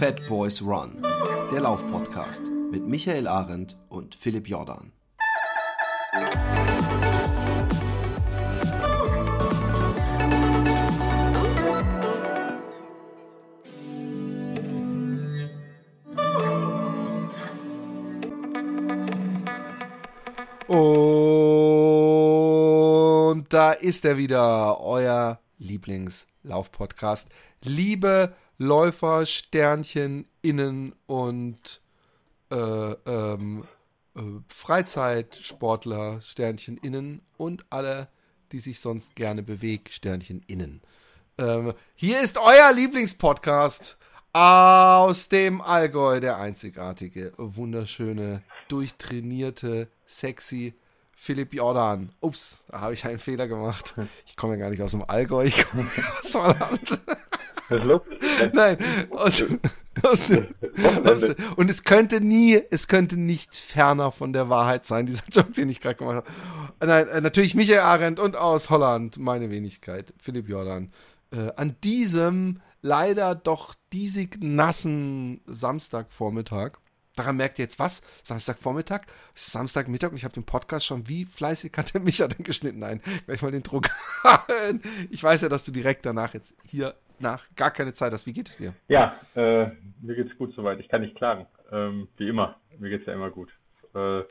Fat Boys Run, der Laufpodcast mit Michael Arendt und Philipp Jordan. Und da ist er wieder, euer Lieblingslauf-Podcast. Liebe Läufer, Sternchen, Innen und äh, ähm, äh, Freizeitsportler, Sternchen, Innen und alle, die sich sonst gerne bewegen, Sternchen, Innen. Ähm, hier ist euer Lieblingspodcast aus dem Allgäu, der einzigartige, wunderschöne, durchtrainierte, sexy Philipp Jordan. Ups, da habe ich einen Fehler gemacht. Ich komme ja gar nicht aus dem Allgäu, ich komme aus Holland. Nein, aus, aus, aus, und es könnte nie, es könnte nicht ferner von der Wahrheit sein, dieser Joke, den ich gerade gemacht habe. Nein, äh, natürlich Michael Arendt und aus Holland, meine Wenigkeit, Philipp Jordan. Äh, an diesem leider doch diesig nassen Samstagvormittag Daran merkt ihr jetzt was? Samstagvormittag, Samstagmittag und ich habe den Podcast schon, wie fleißig hat der Micha denn geschnitten? Nein, gleich mal den Druck. ich weiß ja, dass du direkt danach jetzt hier nach gar keine Zeit hast. Wie geht es dir? Ja, äh, mir geht es gut soweit. Ich kann nicht klagen. Ähm, wie immer. Mir geht es ja immer gut. Äh,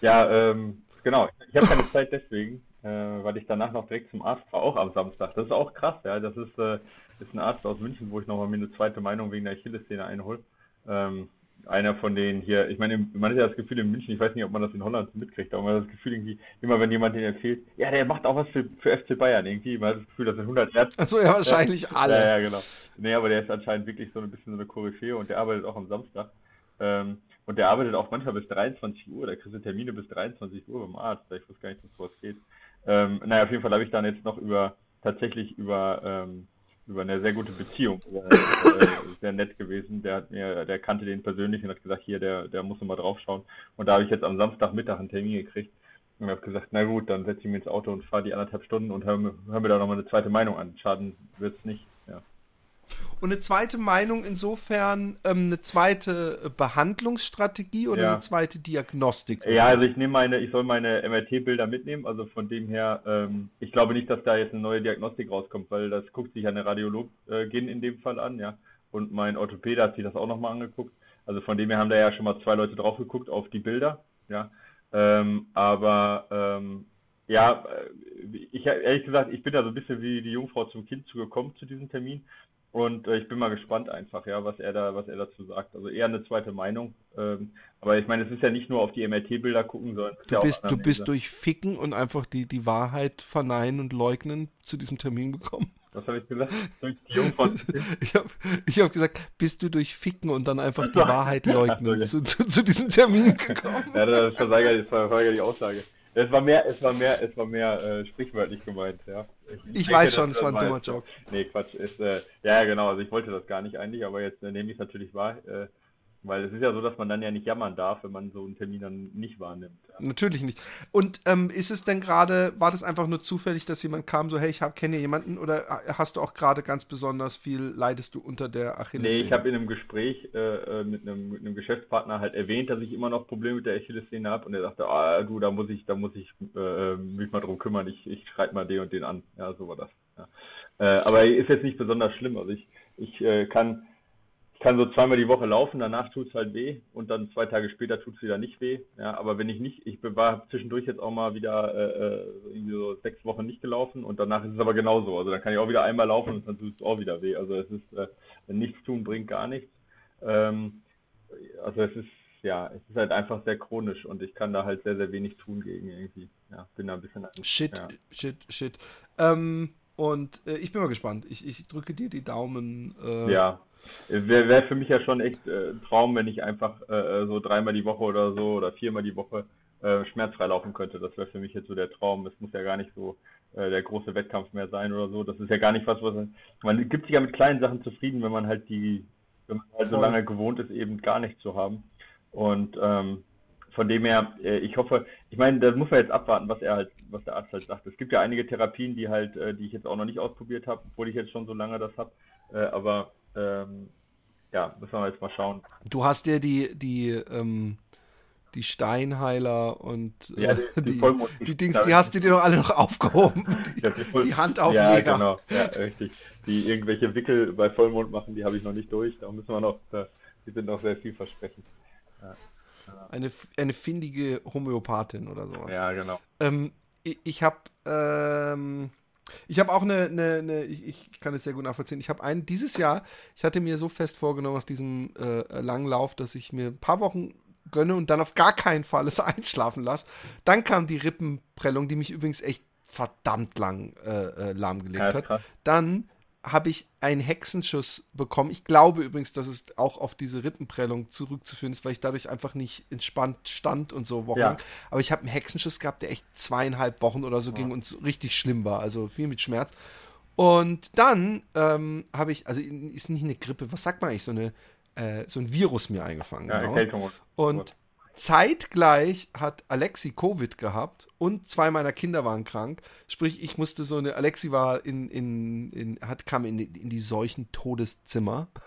ja, ähm, genau. Ich habe keine Zeit deswegen, äh, weil ich danach noch direkt zum Arzt war, auch am Samstag. Das ist auch krass, ja. Das ist, äh, ist ein Arzt aus München, wo ich nochmal mir eine zweite Meinung wegen der Achillessehne einhole. Ähm, einer von denen hier, ich meine, man hat ja das Gefühl in München, ich weiß nicht, ob man das in Holland mitkriegt, aber man hat das Gefühl irgendwie, immer wenn jemand den erzählt, ja, der macht auch was für, für FC Bayern irgendwie, man hat das Gefühl, das sind 100 Ärzte. Achso, ja, wahrscheinlich ja, alle. Ja, ja, genau. Nee, aber der ist anscheinend wirklich so ein bisschen so eine Koryphäe und der arbeitet auch am Samstag. Ähm, und der arbeitet auch manchmal bis 23 Uhr, da kriegst du Termine bis 23 Uhr beim Arzt, ich weiß gar nicht, was geht. Ähm, naja, auf jeden Fall habe ich dann jetzt noch über, tatsächlich über, ähm, über eine sehr gute Beziehung. Äh, sehr nett gewesen. Der hat mir, der kannte den persönlich und hat gesagt, hier, der, der muss mal draufschauen. Und da habe ich jetzt am Samstagmittag einen Termin gekriegt und habe gesagt, na gut, dann setze ich mich ins Auto und fahre die anderthalb Stunden und höre mir, hör mir da nochmal eine zweite Meinung an. Schaden wird's nicht. Und eine zweite Meinung insofern ähm, eine zweite Behandlungsstrategie oder ja. eine zweite Diagnostik? Ja, also ich nehme meine, ich soll meine MRT-Bilder mitnehmen. Also von dem her, ähm, ich glaube nicht, dass da jetzt eine neue Diagnostik rauskommt, weil das guckt sich eine Radiologin in dem Fall an, ja. Und mein Orthopäde hat sich das auch nochmal angeguckt. Also von dem her haben da ja schon mal zwei Leute drauf geguckt auf die Bilder, ja. Ähm, aber ähm, ja, äh, ich ehrlich gesagt, ich bin da so ein bisschen wie die Jungfrau zum Kind zugekommen zu diesem Termin und äh, ich bin mal gespannt einfach, ja, was er da, was er dazu sagt. Also eher eine zweite Meinung. Ähm, aber ich meine, es ist ja nicht nur auf die MRT-Bilder gucken, sondern du ja bist, du bist durch Ficken und einfach die, die Wahrheit verneinen und leugnen zu diesem Termin gekommen. Was habe ich gesagt? Durch die Jungfrau. ich habe ich hab gesagt, bist du durch Ficken und dann einfach die Wahrheit leugnen zu, zu, zu, diesem Termin gekommen? ja, das verweigert, das verweigert die Aussage. Es war mehr, es war mehr, es war mehr äh, sprichwörtlich gemeint, ja. Ich, ich denke, weiß schon, es war ein dummer Joke. Nee, Quatsch. Ist, äh, ja, genau, also ich wollte das gar nicht eigentlich, aber jetzt äh, nehme ich es natürlich wahr. Äh, weil es ist ja so, dass man dann ja nicht jammern darf, wenn man so einen Termin dann nicht wahrnimmt. Natürlich nicht. Und ähm, ist es denn gerade, war das einfach nur zufällig, dass jemand kam, so, hey, ich hab, kenne jemanden oder hast du auch gerade ganz besonders viel, leidest du unter der Achillessehne? Nee, ich habe in einem Gespräch äh, äh, mit, einem, mit einem Geschäftspartner halt erwähnt, dass ich immer noch Probleme mit der Achillessehne habe und er sagte, ah, du, da muss ich, da muss ich äh, mich mal drum kümmern, ich, ich schreibe mal den und den an. Ja, so war das. Ja. Äh, aber ist jetzt nicht besonders schlimm. Also ich, ich äh, kann kann so zweimal die Woche laufen, danach tut es halt weh und dann zwei Tage später tut es wieder nicht weh. Ja, aber wenn ich nicht, ich war zwischendurch jetzt auch mal wieder äh, äh, so sechs Wochen nicht gelaufen und danach ist es aber genauso. Also dann kann ich auch wieder einmal laufen und dann tut es auch wieder weh. Also es ist, äh, nichts tun bringt gar nichts. Ähm, also es ist, ja, es ist halt einfach sehr chronisch und ich kann da halt sehr, sehr wenig tun gegen irgendwie. Ja, bin da ein bisschen. Shit, ja. shit, shit. Ähm, und äh, ich bin mal gespannt. Ich, ich drücke dir die Daumen. Äh, ja, Wäre wär für mich ja schon echt äh, ein Traum, wenn ich einfach äh, so dreimal die Woche oder so oder viermal die Woche äh, schmerzfrei laufen könnte. Das wäre für mich jetzt so der Traum. Es muss ja gar nicht so äh, der große Wettkampf mehr sein oder so. Das ist ja gar nicht was, was man gibt sich ja mit kleinen Sachen zufrieden, wenn man halt die, wenn man halt so lange gewohnt ist, eben gar nicht zu haben. Und ähm, von dem her, äh, ich hoffe, ich meine, da muss man jetzt abwarten, was er halt, was der Arzt halt sagt. Es gibt ja einige Therapien, die halt, äh, die ich jetzt auch noch nicht ausprobiert habe, obwohl ich jetzt schon so lange das habe. Äh, aber ähm, ja, müssen wir jetzt mal schauen. Du hast ja die, die, ähm, die Steinheiler und ja, äh, die, die, die, Dings, die hast du dir doch alle noch aufgehoben. Die, ja, die Handaufleger. Ja, genau, ja, richtig. Die irgendwelche Wickel bei Vollmond machen, die habe ich noch nicht durch. Da müssen wir noch, die sind noch sehr vielversprechend. Ja. Eine, eine findige Homöopathin oder sowas. Ja, genau. Ähm, ich ich habe ähm, ich habe auch eine, eine, eine ich, ich, kann es sehr gut nachvollziehen. Ich habe einen dieses Jahr, ich hatte mir so fest vorgenommen nach diesem äh, langen Lauf, dass ich mir ein paar Wochen gönne und dann auf gar keinen Fall es einschlafen lasse. Dann kam die Rippenprellung, die mich übrigens echt verdammt lang äh, äh, lahmgelegt ja, hat. Dann habe ich einen Hexenschuss bekommen. Ich glaube übrigens, dass es auch auf diese Rippenprellung zurückzuführen ist, weil ich dadurch einfach nicht entspannt stand und so wochenlang. Ja. Aber ich habe einen Hexenschuss gehabt, der echt zweieinhalb Wochen oder so ja. ging und so richtig schlimm war. Also viel mit Schmerz. Und dann ähm, habe ich, also ist nicht eine Grippe, was sagt man eigentlich, so eine äh, so ein Virus mir eingefangen. Ja, genau. Und zeitgleich hat Alexi Covid gehabt und zwei meiner Kinder waren krank. Sprich, ich musste so eine, Alexi war in, in, in hat, kam in, in die solchen Todeszimmer.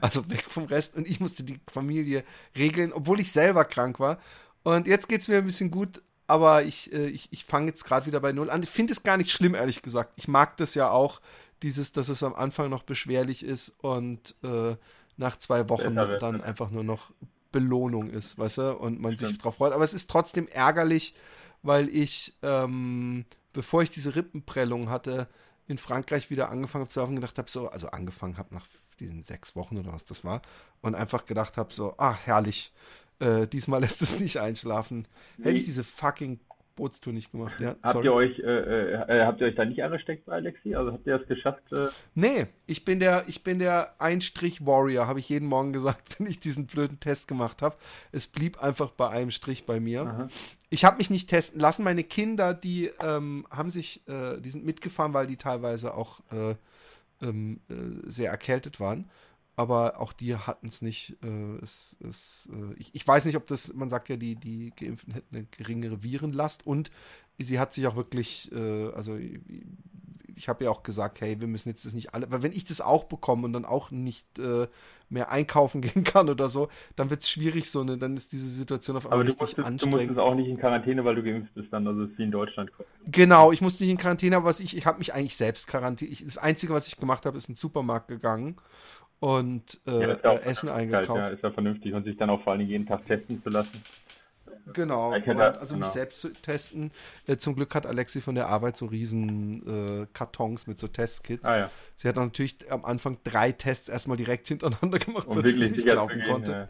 Also weg vom Rest und ich musste die Familie regeln, obwohl ich selber krank war. Und jetzt geht es mir ein bisschen gut, aber ich, äh, ich, ich fange jetzt gerade wieder bei Null an. Ich finde es gar nicht schlimm, ehrlich gesagt. Ich mag das ja auch, dieses, dass es am Anfang noch beschwerlich ist und äh, nach zwei Wochen dann einfach nur noch Belohnung ist, weißt du, und man Stimmt. sich drauf freut. Aber es ist trotzdem ärgerlich, weil ich, ähm, bevor ich diese Rippenprellung hatte, in Frankreich wieder angefangen habe zu laufen, gedacht habe, so, also angefangen habe nach diesen sechs Wochen oder was das war, und einfach gedacht habe, so, ach, herrlich, äh, diesmal lässt es nicht einschlafen. Hätte ich diese fucking Bootstour nicht gemacht. Ja, habt ihr euch, äh, äh, habt ihr euch da nicht angesteckt bei Alexi? Also habt ihr das geschafft? Äh... Nee, ich bin der, ich bin der Einstrich-Warrior, habe ich jeden Morgen gesagt, wenn ich diesen blöden Test gemacht habe. Es blieb einfach bei einem Strich bei mir. Aha. Ich habe mich nicht testen lassen. Meine Kinder, die ähm, haben sich, äh, die sind mitgefahren, weil die teilweise auch äh, ähm, äh, sehr erkältet waren aber auch die hatten es nicht. Äh, es, es, äh, ich, ich, weiß nicht, ob das, man sagt ja, die, die Geimpften hätten eine geringere Virenlast und sie hat sich auch wirklich, äh, also ich, ich habe ja auch gesagt, hey, wir müssen jetzt das nicht alle, weil wenn ich das auch bekomme und dann auch nicht äh, mehr einkaufen gehen kann oder so, dann wird es schwierig, so eine, dann ist diese Situation auf einmal richtig musstest, anstrengend. Du musstest auch nicht in Quarantäne, weil du geimpft bist dann, also es ist wie in Deutschland. Genau, ich musste nicht in Quarantäne, aber was ich, ich habe mich eigentlich selbst quarantäniert. Das Einzige, was ich gemacht habe, ist in den Supermarkt gegangen und äh, ja, äh, Essen eingekauft. ja, ist ja vernünftig und sich dann auch vor allem jeden Tag testen zu lassen. Genau, hätte, also genau. mich selbst zu testen. Äh, zum Glück hat Alexi von der Arbeit so riesen äh, Kartons mit so Testkits. Ah, ja. Sie hat natürlich am Anfang drei Tests erstmal direkt hintereinander gemacht, weil sie es nicht laufen konnte. Ja.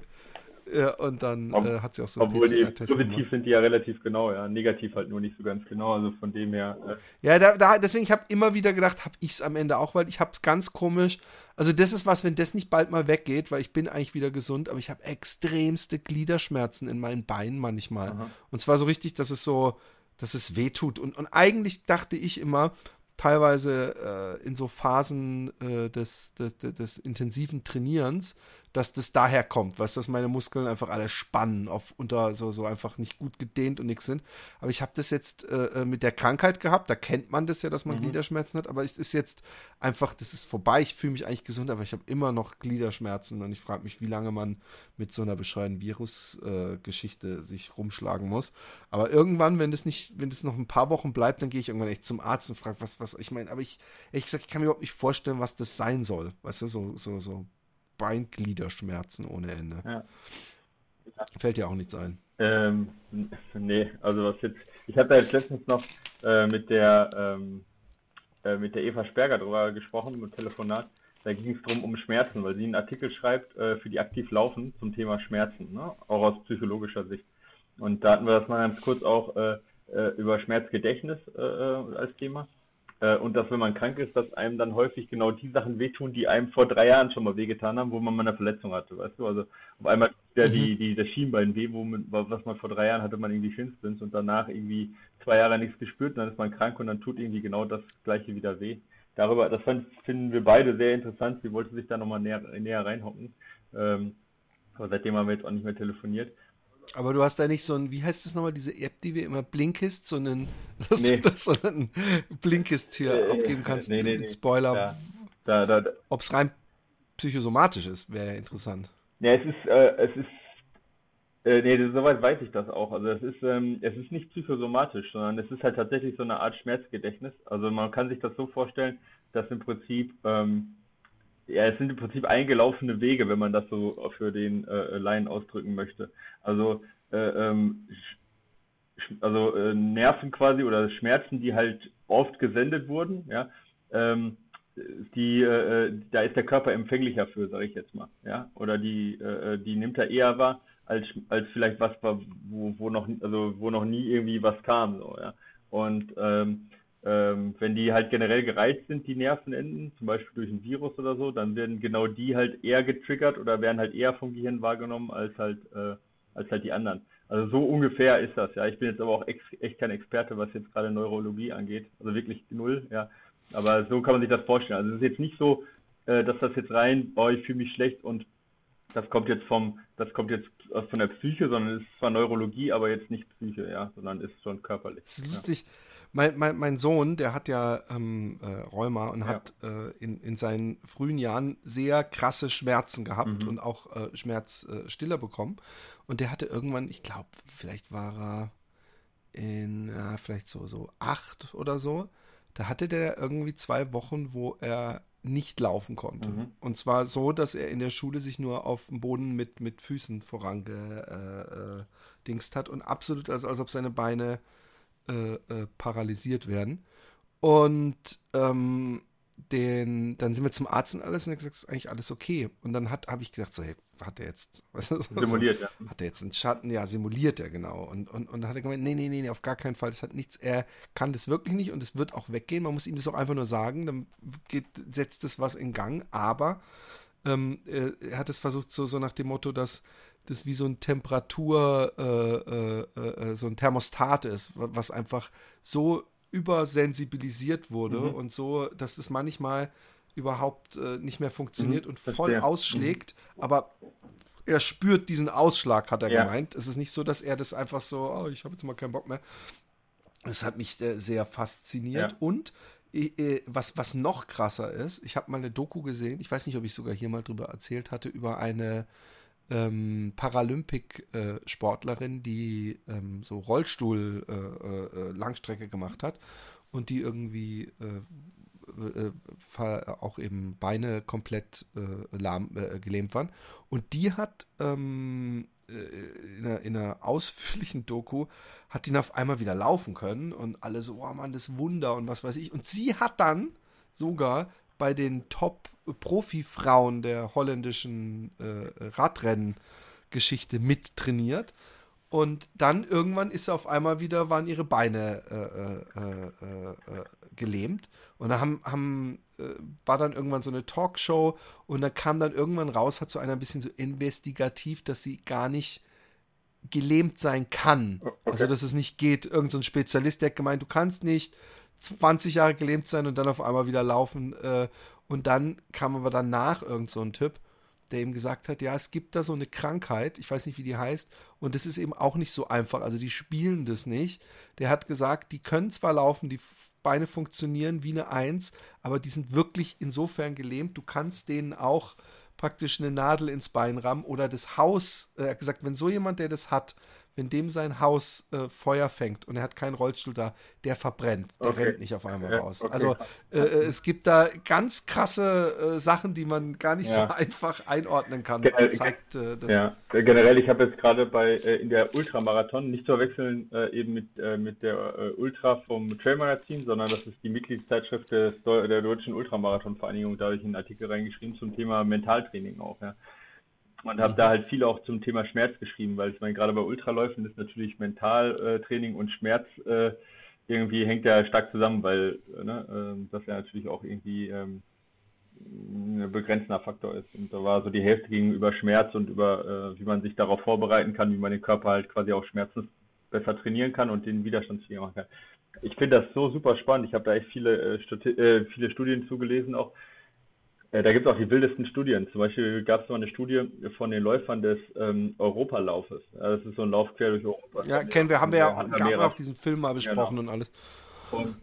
Ja, und dann Ob, äh, hat sie auch so Obwohl die positiv gemacht. sind die ja relativ genau, ja. Negativ halt nur nicht so ganz genau. Also von dem her. Äh. Ja, da, da, deswegen, ich habe immer wieder gedacht, habe ich es am Ende auch, weil ich habe es ganz komisch. Also das ist was, wenn das nicht bald mal weggeht, weil ich bin eigentlich wieder gesund, aber ich habe extremste Gliederschmerzen in meinen Beinen manchmal. Aha. Und zwar so richtig, dass es so, dass es weh tut. Und, und eigentlich dachte ich immer, teilweise äh, in so Phasen äh, des, des, des, intensiven Trainierens, dass das daher kommt, weißt dass meine Muskeln einfach alle spannen, auf unter so, so einfach nicht gut gedehnt und nichts sind. Aber ich habe das jetzt äh, äh, mit der Krankheit gehabt, da kennt man das ja, dass man mhm. Gliederschmerzen hat, aber es ist jetzt einfach, das ist vorbei, ich fühle mich eigentlich gesund, aber ich habe immer noch Gliederschmerzen und ich frage mich, wie lange man mit so einer bescheuerten Virusgeschichte äh, sich rumschlagen muss. Aber irgendwann, wenn das nicht, wenn das noch ein paar Wochen bleibt, dann gehe ich irgendwann echt zum Arzt und frage, was, was, ich meine, aber ich, ehrlich gesagt, ich kann mir überhaupt nicht vorstellen, was das sein soll. Weißt du, so, so, so Beingliederschmerzen ohne Ende. Ja. Fällt dir auch nichts ein? Ähm, nee, also was jetzt, ich habe da jetzt letztens noch äh, mit der ähm, äh, mit der Eva Sperger drüber gesprochen, mit Telefonat. Da ging es drum um Schmerzen, weil sie einen Artikel schreibt äh, für die aktiv laufen zum Thema Schmerzen, ne? auch aus psychologischer Sicht. Und da hatten wir das mal ganz kurz auch äh, äh, über Schmerzgedächtnis äh, als Thema. Äh, und dass, wenn man krank ist, dass einem dann häufig genau die Sachen wehtun, die einem vor drei Jahren schon mal wehgetan haben, wo man mal eine Verletzung hatte, weißt du? Also auf einmal ja, mhm. die, die, das Schienbein weh, wo man, was man vor drei Jahren hatte, man irgendwie Schinsbins und danach irgendwie zwei Jahre nichts gespürt, dann ist man krank und dann tut irgendwie genau das gleiche wieder weh. Darüber, das finden wir beide sehr interessant. Sie wollte sich da nochmal näher, näher reinhocken. Ähm, aber seitdem haben wir jetzt auch nicht mehr telefoniert. Aber du hast da nicht so ein, wie heißt das nochmal, diese App, die wir immer Blinkist, so einen, dass nee. du das so einen Blinkist hier äh, abgeben kannst, nee, nee, nee. Spoiler. Da, da, da. Ob es rein psychosomatisch ist, wäre ja interessant. Ja, es ist, äh, es ist, äh, nee, soweit weiß ich das auch. Also es ist, ähm, es ist nicht psychosomatisch, sondern es ist halt tatsächlich so eine Art Schmerzgedächtnis. Also man kann sich das so vorstellen, dass im Prinzip, ähm, ja, es sind im Prinzip eingelaufene Wege, wenn man das so für den äh, Laien ausdrücken möchte. Also, äh, ähm, also äh, Nerven quasi oder Schmerzen, die halt oft gesendet wurden, ja, ähm, die, äh, da ist der Körper empfänglicher für, sage ich jetzt mal, ja, oder die, äh, die nimmt er eher wahr als als vielleicht was wo, wo noch also wo noch nie irgendwie was kam, so ja. Und ähm, ähm, wenn die halt generell gereizt sind, die Nervenenden, zum Beispiel durch ein Virus oder so, dann werden genau die halt eher getriggert oder werden halt eher vom Gehirn wahrgenommen als halt äh, als halt die anderen. Also so ungefähr ist das, ja. Ich bin jetzt aber auch ex echt kein Experte, was jetzt gerade Neurologie angeht. Also wirklich null, ja. Aber so kann man sich das vorstellen. Also es ist jetzt nicht so, äh, dass das jetzt rein, oh, ich fühle mich schlecht und das kommt jetzt vom, das kommt jetzt von der Psyche, sondern es ist zwar Neurologie, aber jetzt nicht Psyche, ja, sondern ist schon körperlich. Das ist lustig. Ja. Mein, mein, mein, Sohn, der hat ja ähm, äh, Rheuma und ja. hat äh, in, in seinen frühen Jahren sehr krasse Schmerzen gehabt mhm. und auch äh, Schmerzstiller bekommen. Und der hatte irgendwann, ich glaube, vielleicht war er in, vielleicht so, so acht oder so, da hatte der irgendwie zwei Wochen, wo er nicht laufen konnte. Mhm. Und zwar so, dass er in der Schule sich nur auf dem Boden mit, mit Füßen vorangedingst äh, äh, hat und absolut, als, als ob seine Beine äh, äh paralysiert werden. Und ähm, den, dann sind wir zum Arzt und alles und er hat gesagt, ist eigentlich alles okay. Und dann habe ich gesagt, so, hey, hat er jetzt, was ist das? Simuliert, ja. Hat er jetzt einen Schatten? Ja, simuliert er, genau. Und, und, und dann hat er gemeint, nee, nee, nee, auf gar keinen Fall, das hat nichts, er kann das wirklich nicht und es wird auch weggehen. Man muss ihm das auch einfach nur sagen, dann geht, setzt es was in Gang, aber ähm, er, er hat es versucht, so, so nach dem Motto, dass das wie so ein Temperatur, äh, äh, äh, so ein Thermostat ist, was einfach so übersensibilisiert wurde mhm. und so, dass das manchmal überhaupt äh, nicht mehr funktioniert mhm, und voll verstehe. ausschlägt, mhm. aber er spürt diesen Ausschlag, hat er ja. gemeint. Es ist nicht so, dass er das einfach so, oh, ich habe jetzt mal keinen Bock mehr. Das hat mich äh, sehr fasziniert. Ja. Und äh, was, was noch krasser ist, ich habe mal eine Doku gesehen, ich weiß nicht, ob ich sogar hier mal drüber erzählt hatte, über eine ähm, Paralympic-Sportlerin, die ähm, so Rollstuhl-Langstrecke äh, äh, gemacht hat und die irgendwie äh, äh, auch eben Beine komplett äh, lahm, äh, gelähmt waren. Und die hat ähm, in, einer, in, einer, ausführlichen Doku, hat die auf einmal wieder laufen können und alle so, oh Mann, das Wunder und was weiß ich. Und sie hat dann sogar bei den Top-Profi-Frauen der holländischen äh, Radrennen-Geschichte mittrainiert. Und dann irgendwann ist auf einmal wieder, waren ihre Beine äh, äh, äh, äh gelähmt. Und da haben, haben äh, war dann irgendwann so eine Talkshow und da kam dann irgendwann raus, hat so einer ein bisschen so investigativ, dass sie gar nicht gelähmt sein kann. Okay. Also dass es nicht geht. Irgend so ein Spezialist, der hat gemeint, du kannst nicht 20 Jahre gelähmt sein und dann auf einmal wieder laufen. Äh, und dann kam aber danach irgend so ein Typ, der ihm gesagt hat, ja, es gibt da so eine Krankheit, ich weiß nicht, wie die heißt, und das ist eben auch nicht so einfach. Also die spielen das nicht. Der hat gesagt, die können zwar laufen, die Beine funktionieren wie eine Eins, aber die sind wirklich insofern gelähmt, du kannst denen auch praktisch eine Nadel ins Bein rammen oder das Haus, äh, er hat gesagt, wenn so jemand, der das hat, wenn dem sein Haus äh, Feuer fängt und er hat keinen Rollstuhl da, der verbrennt. Der okay. rennt nicht auf einmal ja, raus. Okay. Also äh, äh, es gibt da ganz krasse äh, Sachen, die man gar nicht ja. so einfach einordnen kann. Generell, zeigt, äh, ja, generell, ich habe jetzt gerade bei in der Ultramarathon, nicht zu verwechseln eben mit, mit der Ultra vom Trailmagazin, sondern das ist die Mitgliedszeitschrift des, der Deutschen Ultramarathon-Vereinigung, da habe ich einen Artikel reingeschrieben zum Thema Mentaltraining auch. Ja und habe mhm. da halt viel auch zum Thema Schmerz geschrieben, weil ich meine, gerade bei Ultraläufen ist natürlich Mentaltraining und Schmerz äh, irgendwie hängt ja stark zusammen, weil ne, äh, das ja natürlich auch irgendwie ähm, ein begrenzender Faktor ist. Und da war so die Hälfte gegenüber Schmerz und über, äh, wie man sich darauf vorbereiten kann, wie man den Körper halt quasi auch Schmerzen besser trainieren kann und den widerstandsfähiger machen kann. Ich finde das so super spannend. Ich habe da echt viele, äh, äh, viele Studien zugelesen auch äh, da gibt es auch die wildesten Studien. Zum Beispiel gab es mal eine Studie von den Läufern des ähm, Europalaufes. Das ist so ein Lauf quer durch Europa. Ja, kennen wir, haben wir ja auch, auch diesen Film mal besprochen genau. und alles. Und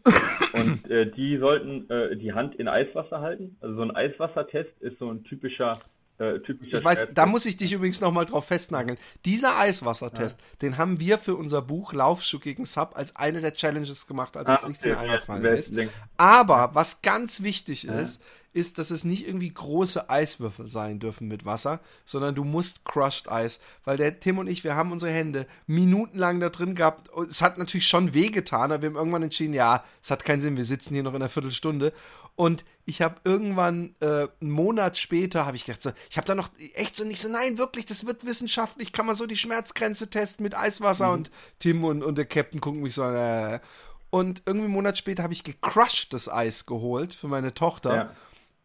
Und äh, die sollten äh, die Hand in Eiswasser halten. Also so ein Eiswassertest ist so ein typischer äh, typischer ich weiß, da muss ich dich übrigens nochmal drauf festnageln. Dieser Eiswassertest, ja. den haben wir für unser Buch Laufschuh gegen Sub als eine der Challenges gemacht, als ah, uns nichts mehr eingefallen ist. Aber was ganz wichtig ja. ist, ist, dass es nicht irgendwie große Eiswürfel sein dürfen mit Wasser, sondern du musst Crushed Eis, weil der Tim und ich, wir haben unsere Hände minutenlang da drin gehabt. Es hat natürlich schon wehgetan, aber wir haben irgendwann entschieden, ja, es hat keinen Sinn, wir sitzen hier noch in einer Viertelstunde. Und ich habe irgendwann äh, einen Monat später habe ich gedacht, so, ich habe da noch echt so nicht so, nein, wirklich, das wird wissenschaftlich, kann man so die Schmerzgrenze testen mit Eiswasser mhm. und Tim und, und der Captain gucken mich so an. Äh. Und irgendwie einen Monat später habe ich gecrushed das Eis geholt für meine Tochter. Ja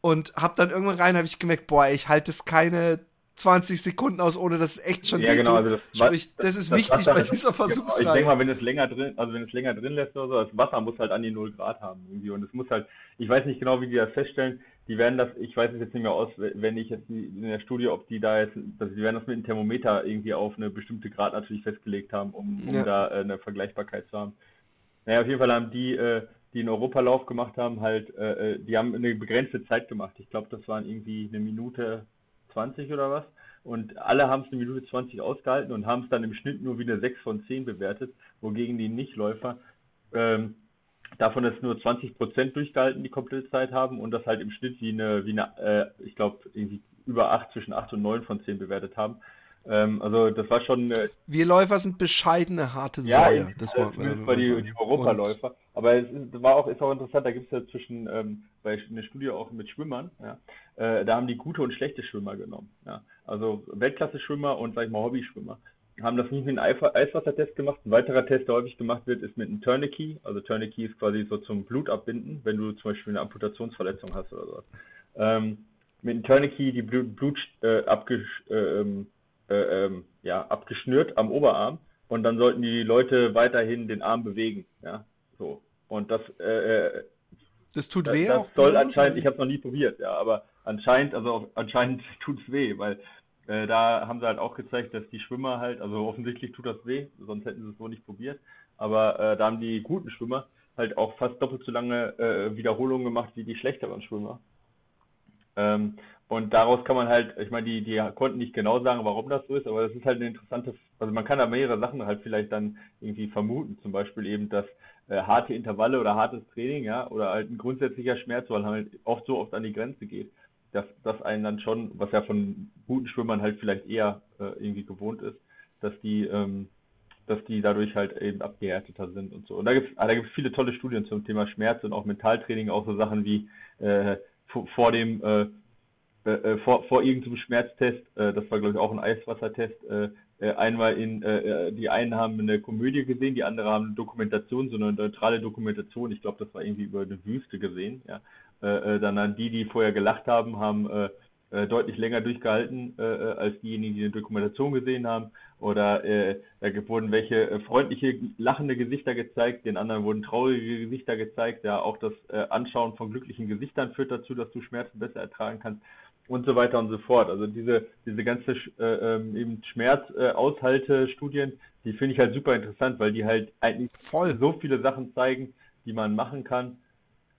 und hab dann irgendwann rein, habe ich gemerkt, boah, ich halte es keine 20 Sekunden aus, ohne dass es echt schon ja, genau, also das, Sprich, das ist das wichtig Wasser, bei dieser Versuchsreihe. Genau, ich denke mal, wenn es länger drin, also wenn es länger drin lässt oder so, das Wasser muss halt an die 0 Grad haben irgendwie und es muss halt, ich weiß nicht genau, wie die das feststellen, die werden das, ich weiß es jetzt nicht mehr aus, wenn ich jetzt in der Studie, ob die da jetzt, also die werden das mit einem Thermometer irgendwie auf eine bestimmte Grad natürlich festgelegt haben, um, um ja. da äh, eine Vergleichbarkeit zu haben. Naja, auf jeden Fall haben die äh, die einen Europalauf gemacht haben, halt, äh, äh, die haben eine begrenzte Zeit gemacht. Ich glaube, das waren irgendwie eine Minute 20 oder was. Und alle haben es eine Minute 20 ausgehalten und haben es dann im Schnitt nur wie eine 6 von 10 bewertet, wogegen die Nichtläufer ähm, davon ist nur 20 Prozent durchgehalten, die komplette Zeit haben und das halt im Schnitt wie eine, wie eine äh, ich glaube, irgendwie über 8, zwischen 8 und 9 von 10 bewertet haben. Ähm, also das war schon. Äh, wir Läufer sind bescheidene, harte ja, Säue. Das war, war die, die Europaläufer. Aber es ist, war auch, ist auch interessant, da gibt es ja zwischen, ähm, bei einer Studie auch mit Schwimmern, ja, äh, da haben die gute und schlechte Schwimmer genommen. Ja. Also Weltklasse-Schwimmer und, sag ich mal, Hobbyschwimmer haben das nicht mit einem Eiswassertest gemacht. Ein weiterer Test, der häufig gemacht wird, ist mit einem Tourniquet. Also Tourniquet ist quasi so zum Blutabbinden, wenn du zum Beispiel eine Amputationsverletzung hast oder so. Ähm, mit einem Tourniquet die Blut, Blut äh, abgesch, äh, ähm, äh, ähm, ja, abgeschnürt am Oberarm und dann sollten die Leute weiterhin den Arm bewegen. Ja, so. Und das, äh, äh das tut weh das, das soll anscheinend, ich habe es noch nie probiert, ja, aber anscheinend, also anscheinend tut es weh, weil äh, da haben sie halt auch gezeigt, dass die Schwimmer halt, also offensichtlich tut das weh, sonst hätten sie es wohl nicht probiert, aber äh, da haben die guten Schwimmer halt auch fast doppelt so lange äh, Wiederholungen gemacht wie die schlechteren Schwimmer. Ähm, und daraus kann man halt, ich meine, die, die konnten nicht genau sagen, warum das so ist, aber das ist halt eine interessante, also man kann da mehrere Sachen halt vielleicht dann irgendwie vermuten. Zum Beispiel eben, dass äh, harte Intervalle oder hartes Training, ja, oder halt ein grundsätzlicher Schmerz, weil man halt oft so oft an die Grenze geht, dass das einen dann schon, was ja von guten Schwimmern halt vielleicht eher äh, irgendwie gewohnt ist, dass die, ähm, dass die dadurch halt eben abgehärteter sind und so. Und da gibt es ah, da viele tolle Studien zum Thema Schmerz und auch Mentaltraining, auch so Sachen wie äh, vor dem äh, äh, äh, vor, vor irgendeinem Schmerztest, äh, das war glaube ich auch ein Eiswassertest, äh, äh, einmal in, äh, äh, die einen haben eine Komödie gesehen, die andere haben eine Dokumentation, so eine neutrale Dokumentation, ich glaube das war irgendwie über eine Wüste gesehen, ja. Äh, dann an die, die vorher gelacht haben, haben äh, äh, deutlich länger durchgehalten äh, als diejenigen, die eine Dokumentation gesehen haben. Oder äh, da wurden welche äh, freundliche, lachende Gesichter gezeigt, den anderen wurden traurige Gesichter gezeigt. Ja, auch das äh, Anschauen von glücklichen Gesichtern führt dazu, dass du Schmerzen besser ertragen kannst und so weiter und so fort. Also diese, diese ganze äh, ähm, eben Schmerzaushalte-Studien, die finde ich halt super interessant, weil die halt eigentlich Voll. so viele Sachen zeigen, die man machen kann,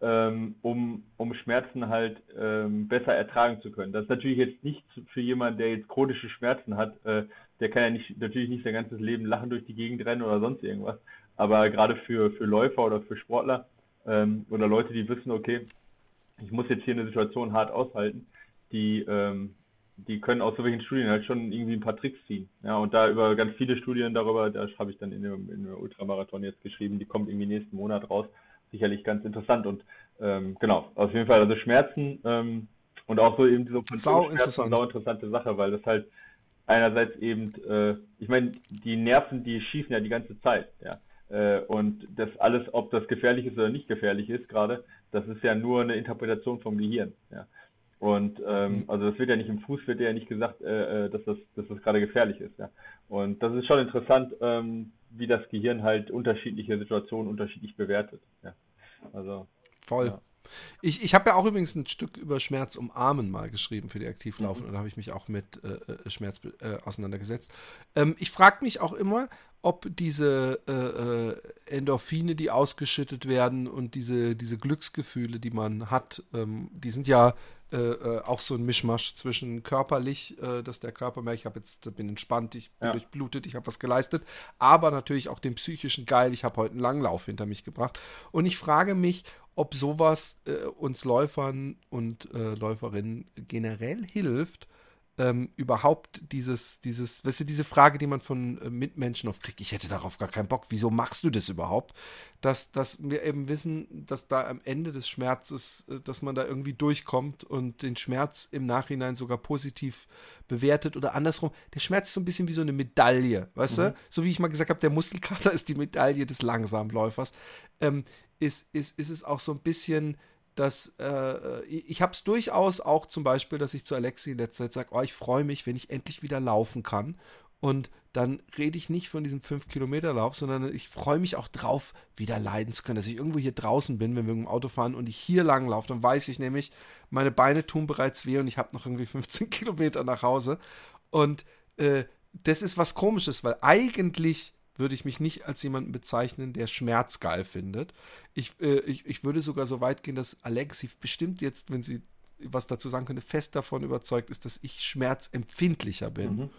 ähm, um, um Schmerzen halt ähm, besser ertragen zu können. Das ist natürlich jetzt nicht für jemanden, der jetzt chronische Schmerzen hat, äh, der kann ja nicht, natürlich nicht sein ganzes Leben lachen durch die Gegend rennen oder sonst irgendwas. Aber gerade für, für Läufer oder für Sportler ähm, oder Leute, die wissen, okay, ich muss jetzt hier eine Situation hart aushalten, die, ähm, die können aus solchen Studien halt schon irgendwie ein paar Tricks ziehen. Ja, und da über ganz viele Studien darüber, da habe ich dann in dem Ultramarathon jetzt geschrieben, die kommt irgendwie nächsten Monat raus. Sicherlich ganz interessant und ähm, genau, auf jeden Fall, also Schmerzen ähm, und auch so eben diese sau interessant. sau interessante Sache, weil das halt einerseits eben, äh, ich meine, die Nerven, die schießen ja die ganze Zeit, ja. Äh, und das alles, ob das gefährlich ist oder nicht gefährlich ist gerade, das ist ja nur eine Interpretation vom Gehirn, ja. Und ähm, mhm. also das wird ja nicht im Fuß wird ja nicht gesagt, äh, äh, dass das, dass das gerade gefährlich ist. Ja. Und das ist schon interessant, ähm, wie das Gehirn halt unterschiedliche Situationen unterschiedlich bewertet. Ja. Also voll. Ja. Ich, ich habe ja auch übrigens ein Stück über Schmerz umarmen mal geschrieben für die Aktivlaufen. Mhm. Und da habe ich mich auch mit äh, äh, Schmerz äh, auseinandergesetzt. Ähm, ich frage mich auch immer, ob diese äh, äh, Endorphine, die ausgeschüttet werden und diese, diese Glücksgefühle, die man hat, ähm, die sind ja äh, äh, auch so ein Mischmasch zwischen körperlich, äh, dass der Körper merkt, ich habe jetzt bin entspannt, ich bin ja. durchblutet, ich habe was geleistet, aber natürlich auch den psychischen Geil, ich habe heute einen Langlauf hinter mich gebracht. Und ich frage mich, ob sowas äh, uns Läufern und äh, Läuferinnen generell hilft, ähm, überhaupt dieses, dieses, weißt du, diese Frage, die man von äh, Mitmenschen oft kriegt, ich hätte darauf gar keinen Bock, wieso machst du das überhaupt? Dass, dass wir eben wissen, dass da am Ende des Schmerzes, äh, dass man da irgendwie durchkommt und den Schmerz im Nachhinein sogar positiv bewertet oder andersrum. Der Schmerz ist so ein bisschen wie so eine Medaille, weißt mhm. du? So wie ich mal gesagt habe, der Muskelkater ist die Medaille des Langsamläufers. Ähm, ist, ist, ist es auch so ein bisschen dass äh, ich habe es durchaus auch zum Beispiel, dass ich zu Alexi in letzter Zeit sage, oh, ich freue mich, wenn ich endlich wieder laufen kann. Und dann rede ich nicht von diesem 5-Kilometer-Lauf, sondern ich freue mich auch drauf, wieder leiden zu können, dass ich irgendwo hier draußen bin, wenn wir im Auto fahren und ich hier lang laufe, dann weiß ich nämlich, meine Beine tun bereits weh und ich habe noch irgendwie 15 Kilometer nach Hause. Und äh, das ist was Komisches, weil eigentlich würde ich mich nicht als jemanden bezeichnen, der Schmerz geil findet. Ich, äh, ich, ich würde sogar so weit gehen, dass Alexi bestimmt jetzt, wenn sie was dazu sagen könnte, fest davon überzeugt ist, dass ich schmerzempfindlicher bin. Mhm.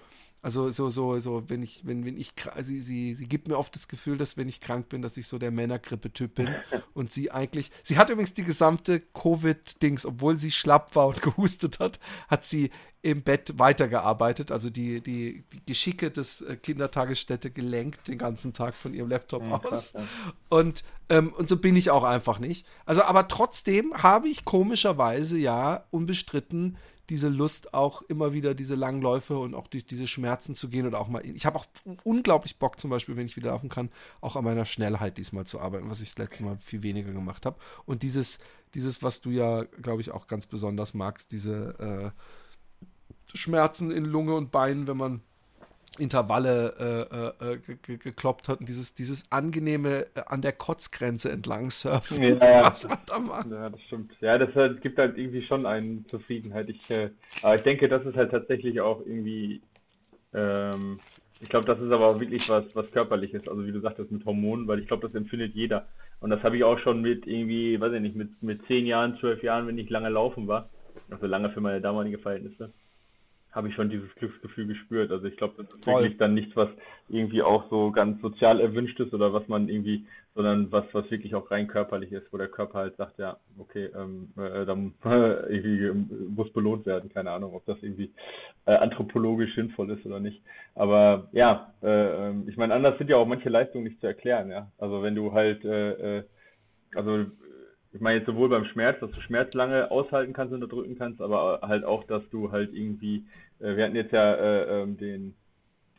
Also so, so, so, wenn ich, wenn, wenn ich, sie, sie, sie gibt mir oft das Gefühl, dass wenn ich krank bin, dass ich so der Männergrippe-Typ bin. Und sie eigentlich, sie hat übrigens die gesamte Covid-Dings, obwohl sie schlapp war und gehustet hat, hat sie im Bett weitergearbeitet, also die, die, die Geschicke des äh, Kindertagesstätte gelenkt den ganzen Tag von ihrem Laptop ja, aus. Krass, ja. Und, ähm, und so bin ich auch einfach nicht. Also, aber trotzdem habe ich komischerweise ja unbestritten diese Lust auch immer wieder diese Langläufe und auch durch diese Schmerzen zu gehen oder auch mal. Ich habe auch unglaublich Bock, zum Beispiel, wenn ich wieder laufen kann, auch an meiner Schnellheit diesmal zu arbeiten, was ich das letzte Mal viel weniger gemacht habe. Und dieses, dieses, was du ja, glaube ich, auch ganz besonders magst, diese äh, Schmerzen in Lunge und Beinen, wenn man Intervalle äh, äh, gekloppt hat und dieses, dieses angenehme äh, an der Kotzgrenze entlang surfen. Ja. Was man da macht. Ja, das stimmt. Ja, das halt, gibt halt irgendwie schon eine Zufriedenheit. Ich, äh, aber ich denke, das ist halt tatsächlich auch irgendwie, ähm, ich glaube, das ist aber auch wirklich was, was körperliches, also wie du sagtest, mit Hormonen, weil ich glaube, das empfindet jeder. Und das habe ich auch schon mit irgendwie, weiß ich nicht, mit, mit zehn Jahren, zwölf Jahren, wenn ich lange laufen war. Also lange für meine damalige Verhältnisse habe ich schon dieses Glücksgefühl gespürt. Also ich glaube, das ist Voll. wirklich dann nichts, was irgendwie auch so ganz sozial erwünscht ist oder was man irgendwie, sondern was, was wirklich auch rein körperlich ist, wo der Körper halt sagt, ja, okay, ähm, äh, dann äh, irgendwie ähm, muss belohnt werden. Keine Ahnung, ob das irgendwie äh, anthropologisch sinnvoll ist oder nicht. Aber ja, äh, ähm, ich meine, anders sind ja auch manche Leistungen nicht zu erklären, ja. Also wenn du halt äh, äh, also ich meine jetzt sowohl beim Schmerz, dass du Schmerz lange aushalten kannst, und unterdrücken kannst, aber halt auch, dass du halt irgendwie, äh, wir hatten jetzt ja äh, ähm, den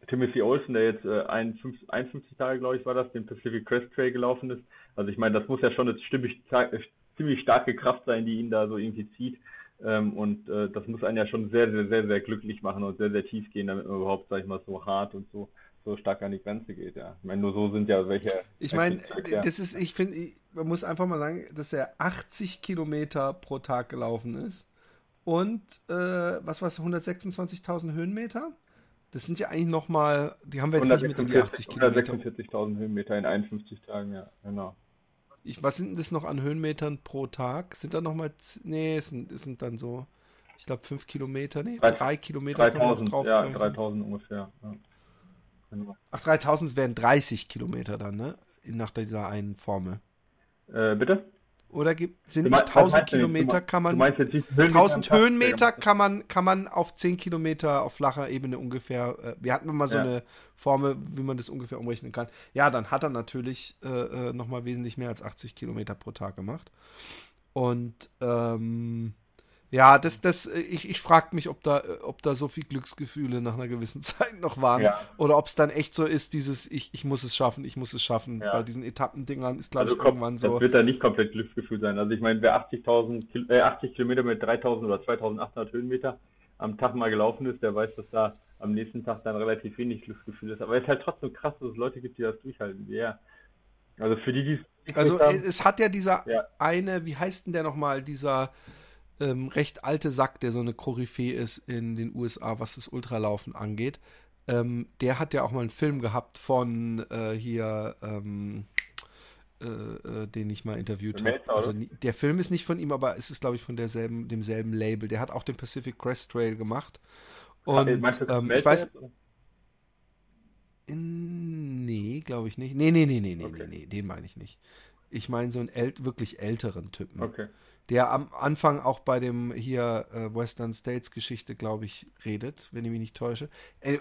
Timothy Olsen, der jetzt äh, 51, 51 Tage, glaube ich, war das, den Pacific Crest Trail gelaufen ist. Also ich meine, das muss ja schon eine ziemlich, äh, ziemlich starke Kraft sein, die ihn da so irgendwie zieht. Ähm, und äh, das muss einen ja schon sehr, sehr, sehr, sehr glücklich machen und sehr, sehr tief gehen, damit man überhaupt, sag ich mal, so hart und so so stark an die Grenze geht, ja. Ich meine, nur so sind ja welche. Ich meine, das ist, ich finde, man muss einfach mal sagen, dass er 80 Kilometer pro Tag gelaufen ist und äh, was war es, 126.000 Höhenmeter? Das sind ja eigentlich nochmal, die haben wir jetzt nicht mit um die 80 Kilometer. 146.000 Höhenmeter in 51 Tagen, ja, genau. Ich, was sind das noch an Höhenmetern pro Tag? Sind da nochmal, nee, es sind, es sind dann so, ich glaube, 5 Kilometer, nee, 3 Kilometer 3000, drauf ja, 3000 ungefähr, ja. Ach, 3000 wären 30 Kilometer dann, ne? Nach dieser einen Formel. Äh, bitte? Oder gibt, sind nicht 1000 Kilometer, kann man. 1000 Höhenmeter kann man, kann man auf 10 Kilometer auf flacher Ebene ungefähr. Äh, wir hatten mal so ja. eine Formel, wie man das ungefähr umrechnen kann. Ja, dann hat er natürlich äh, äh nochmal wesentlich mehr als 80 Kilometer pro Tag gemacht. Und ähm, ja, das, das, ich, ich frage mich, ob da, ob da so viel Glücksgefühle nach einer gewissen Zeit noch waren. Ja. Oder ob es dann echt so ist, dieses, ich, ich muss es schaffen, ich muss es schaffen. Ja. Bei diesen Etappendingern ist, glaube also ich, irgendwann so. Das wird da nicht komplett Glücksgefühl sein. Also ich meine, wer 80.000, äh, 80 Kilometer mit 3.000 oder 2.800 Höhenmeter am Tag mal gelaufen ist, der weiß, dass da am nächsten Tag dann relativ wenig Glücksgefühl ist. Aber es ist halt trotzdem krass, dass es Leute gibt, die das durchhalten. Ja, Also für die, die Also haben, es hat ja dieser ja. eine, wie heißt denn der nochmal, dieser ähm, recht alte Sack, der so eine Koryphäe ist in den USA, was das Ultralaufen angeht. Ähm, der hat ja auch mal einen Film gehabt von äh, hier, ähm, äh, äh, den ich mal interviewt habe. Also der Film ist nicht von ihm, aber es ist, glaube ich, von derselben, demselben Label. Der hat auch den Pacific Crest Trail gemacht. Und ähm, ich weiß. In, nee, glaube ich nicht. Nee, nee, nee, nee, nee, okay. nee, nee, den meine ich nicht. Ich meine so einen äl wirklich älteren Typen. Okay. Der am Anfang auch bei dem hier äh, Western States Geschichte, glaube ich, redet, wenn ich mich nicht täusche. Äh, äh,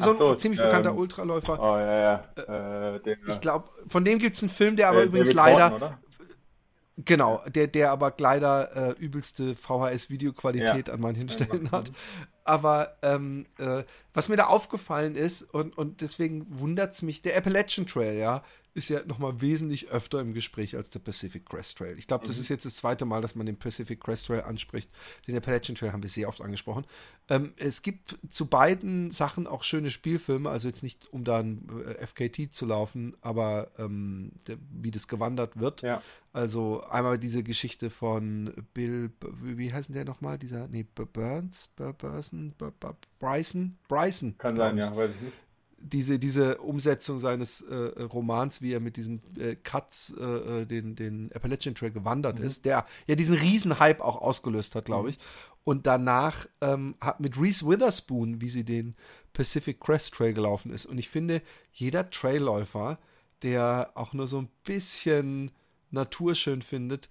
so, so ein ziemlich ähm, bekannter Ultraläufer. Oh, ja, ja. Äh, den, ich glaube, von dem gibt es einen Film, der aber übrigens leider. Horton, Genau, der, der aber leider äh, übelste VHS-Videoqualität ja. an manchen Stellen hat. Aber ähm, äh, was mir da aufgefallen ist, und, und deswegen wundert es mich, der Appalachian Trail, ja, ist ja nochmal wesentlich öfter im Gespräch als der Pacific Crest Trail. Ich glaube, das mhm. ist jetzt das zweite Mal, dass man den Pacific Crest Trail anspricht. Den Appalachian Trail haben wir sehr oft angesprochen. Ähm, es gibt zu beiden Sachen auch schöne Spielfilme, also jetzt nicht, um da ein äh, FKT zu laufen, aber ähm, der, wie das gewandert wird. Ja. Also einmal diese Geschichte von Bill, wie heißt der nochmal? Dieser, nee, Burns, Burson, Bryson, Bryson. Kann sein, ja, weiß ich nicht diese, diese Umsetzung seines äh, Romans, wie er mit diesem äh, Katz äh, äh den, den Appalachian Trail gewandert mhm. ist, der ja diesen Riesenhype auch ausgelöst hat, glaube mhm. ich. Und danach ähm, hat mit Reese Witherspoon, wie sie den Pacific Crest Trail gelaufen ist. Und ich finde, jeder Trailläufer, der auch nur so ein bisschen Natur schön findet,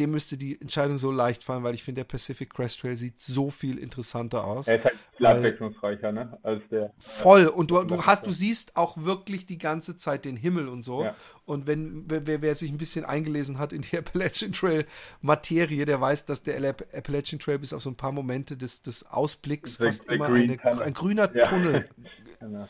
dem müsste die Entscheidung so leicht fallen, weil ich finde, der Pacific Crest Trail sieht so viel interessanter aus. Er ist halt viel abwechslungsreicher, ne? Als der. Voll. Und du, du hast, du siehst auch wirklich die ganze Zeit den Himmel und so. Ja. Und wenn, wer, wer, sich ein bisschen eingelesen hat in die Appalachian Trail Materie, der weiß, dass der Appalachian Trail bis auf so ein paar Momente des, des Ausblicks fast immer eine, ein grüner ja. Tunnel genau.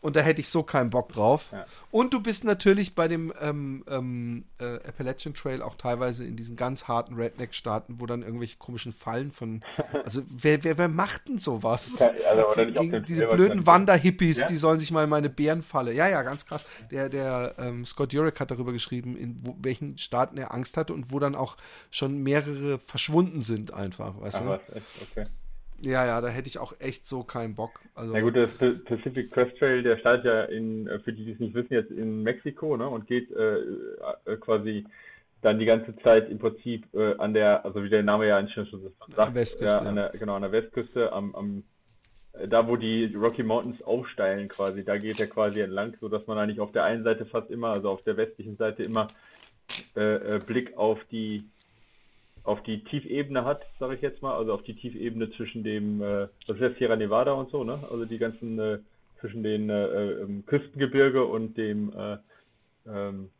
Und da hätte ich so keinen Bock drauf. Ja. Und du bist natürlich bei dem ähm, ähm, äh, Appalachian Trail auch teilweise in diesen ganz harten Redneck-Staaten, wo dann irgendwelche komischen Fallen von. Also, wer, wer, wer macht denn sowas? Also, die, diese blöden Wanderhippies, ja? die sollen sich mal in meine Bärenfalle. Ja, ja, ganz krass. Der, der ähm, Scott Jurek hat darüber geschrieben, in wo, welchen Staaten er Angst hatte und wo dann auch schon mehrere verschwunden sind, einfach. Weißt Ach, du? Okay. Ja, ja, da hätte ich auch echt so keinen Bock. Also, Na gut, der Pacific Crest Trail, der startet ja in, äh, für die, die es nicht wissen, jetzt in Mexiko, ne, und geht äh, äh, quasi dann die gange Zeit im Prinzip äh, an der, also wie der Name ja eigentlich schon sagt, Westküste, ja, an der, genau, an der Westküste, am, am äh, da wo die Rocky Mountains aufsteilen quasi, da geht er quasi entlang, so dass man eigentlich auf der einen Seite fast immer, also auf der westlichen Seite immer äh, Blick auf die auf die Tiefebene hat, sage ich jetzt mal, also auf die Tiefebene zwischen dem, äh, das ist ja Sierra Nevada und so, ne? Also die ganzen äh, zwischen den äh, ähm, Küstengebirge und dem äh, ähm,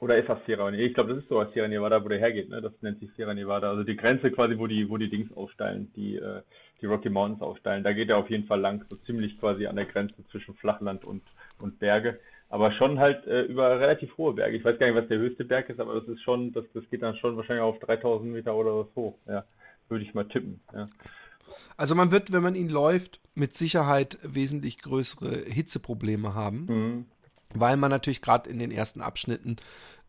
oder ist das Sierra Nevada? Ich glaube, das ist so Sierra Nevada, wo der hergeht, ne? Das nennt sich Sierra Nevada. Also die Grenze quasi, wo die, wo die Dings aufsteilen, die, äh, die Rocky Mountains aufsteilen. Da geht er auf jeden Fall lang, so ziemlich quasi an der Grenze zwischen Flachland und, und Berge aber schon halt äh, über relativ hohe Berge. Ich weiß gar nicht, was der höchste Berg ist, aber das ist schon, das, das geht dann schon wahrscheinlich auf 3000 Meter oder was hoch. Ja, würde ich mal tippen. Ja. Also man wird, wenn man ihn läuft, mit Sicherheit wesentlich größere Hitzeprobleme haben, mhm. weil man natürlich gerade in den ersten Abschnitten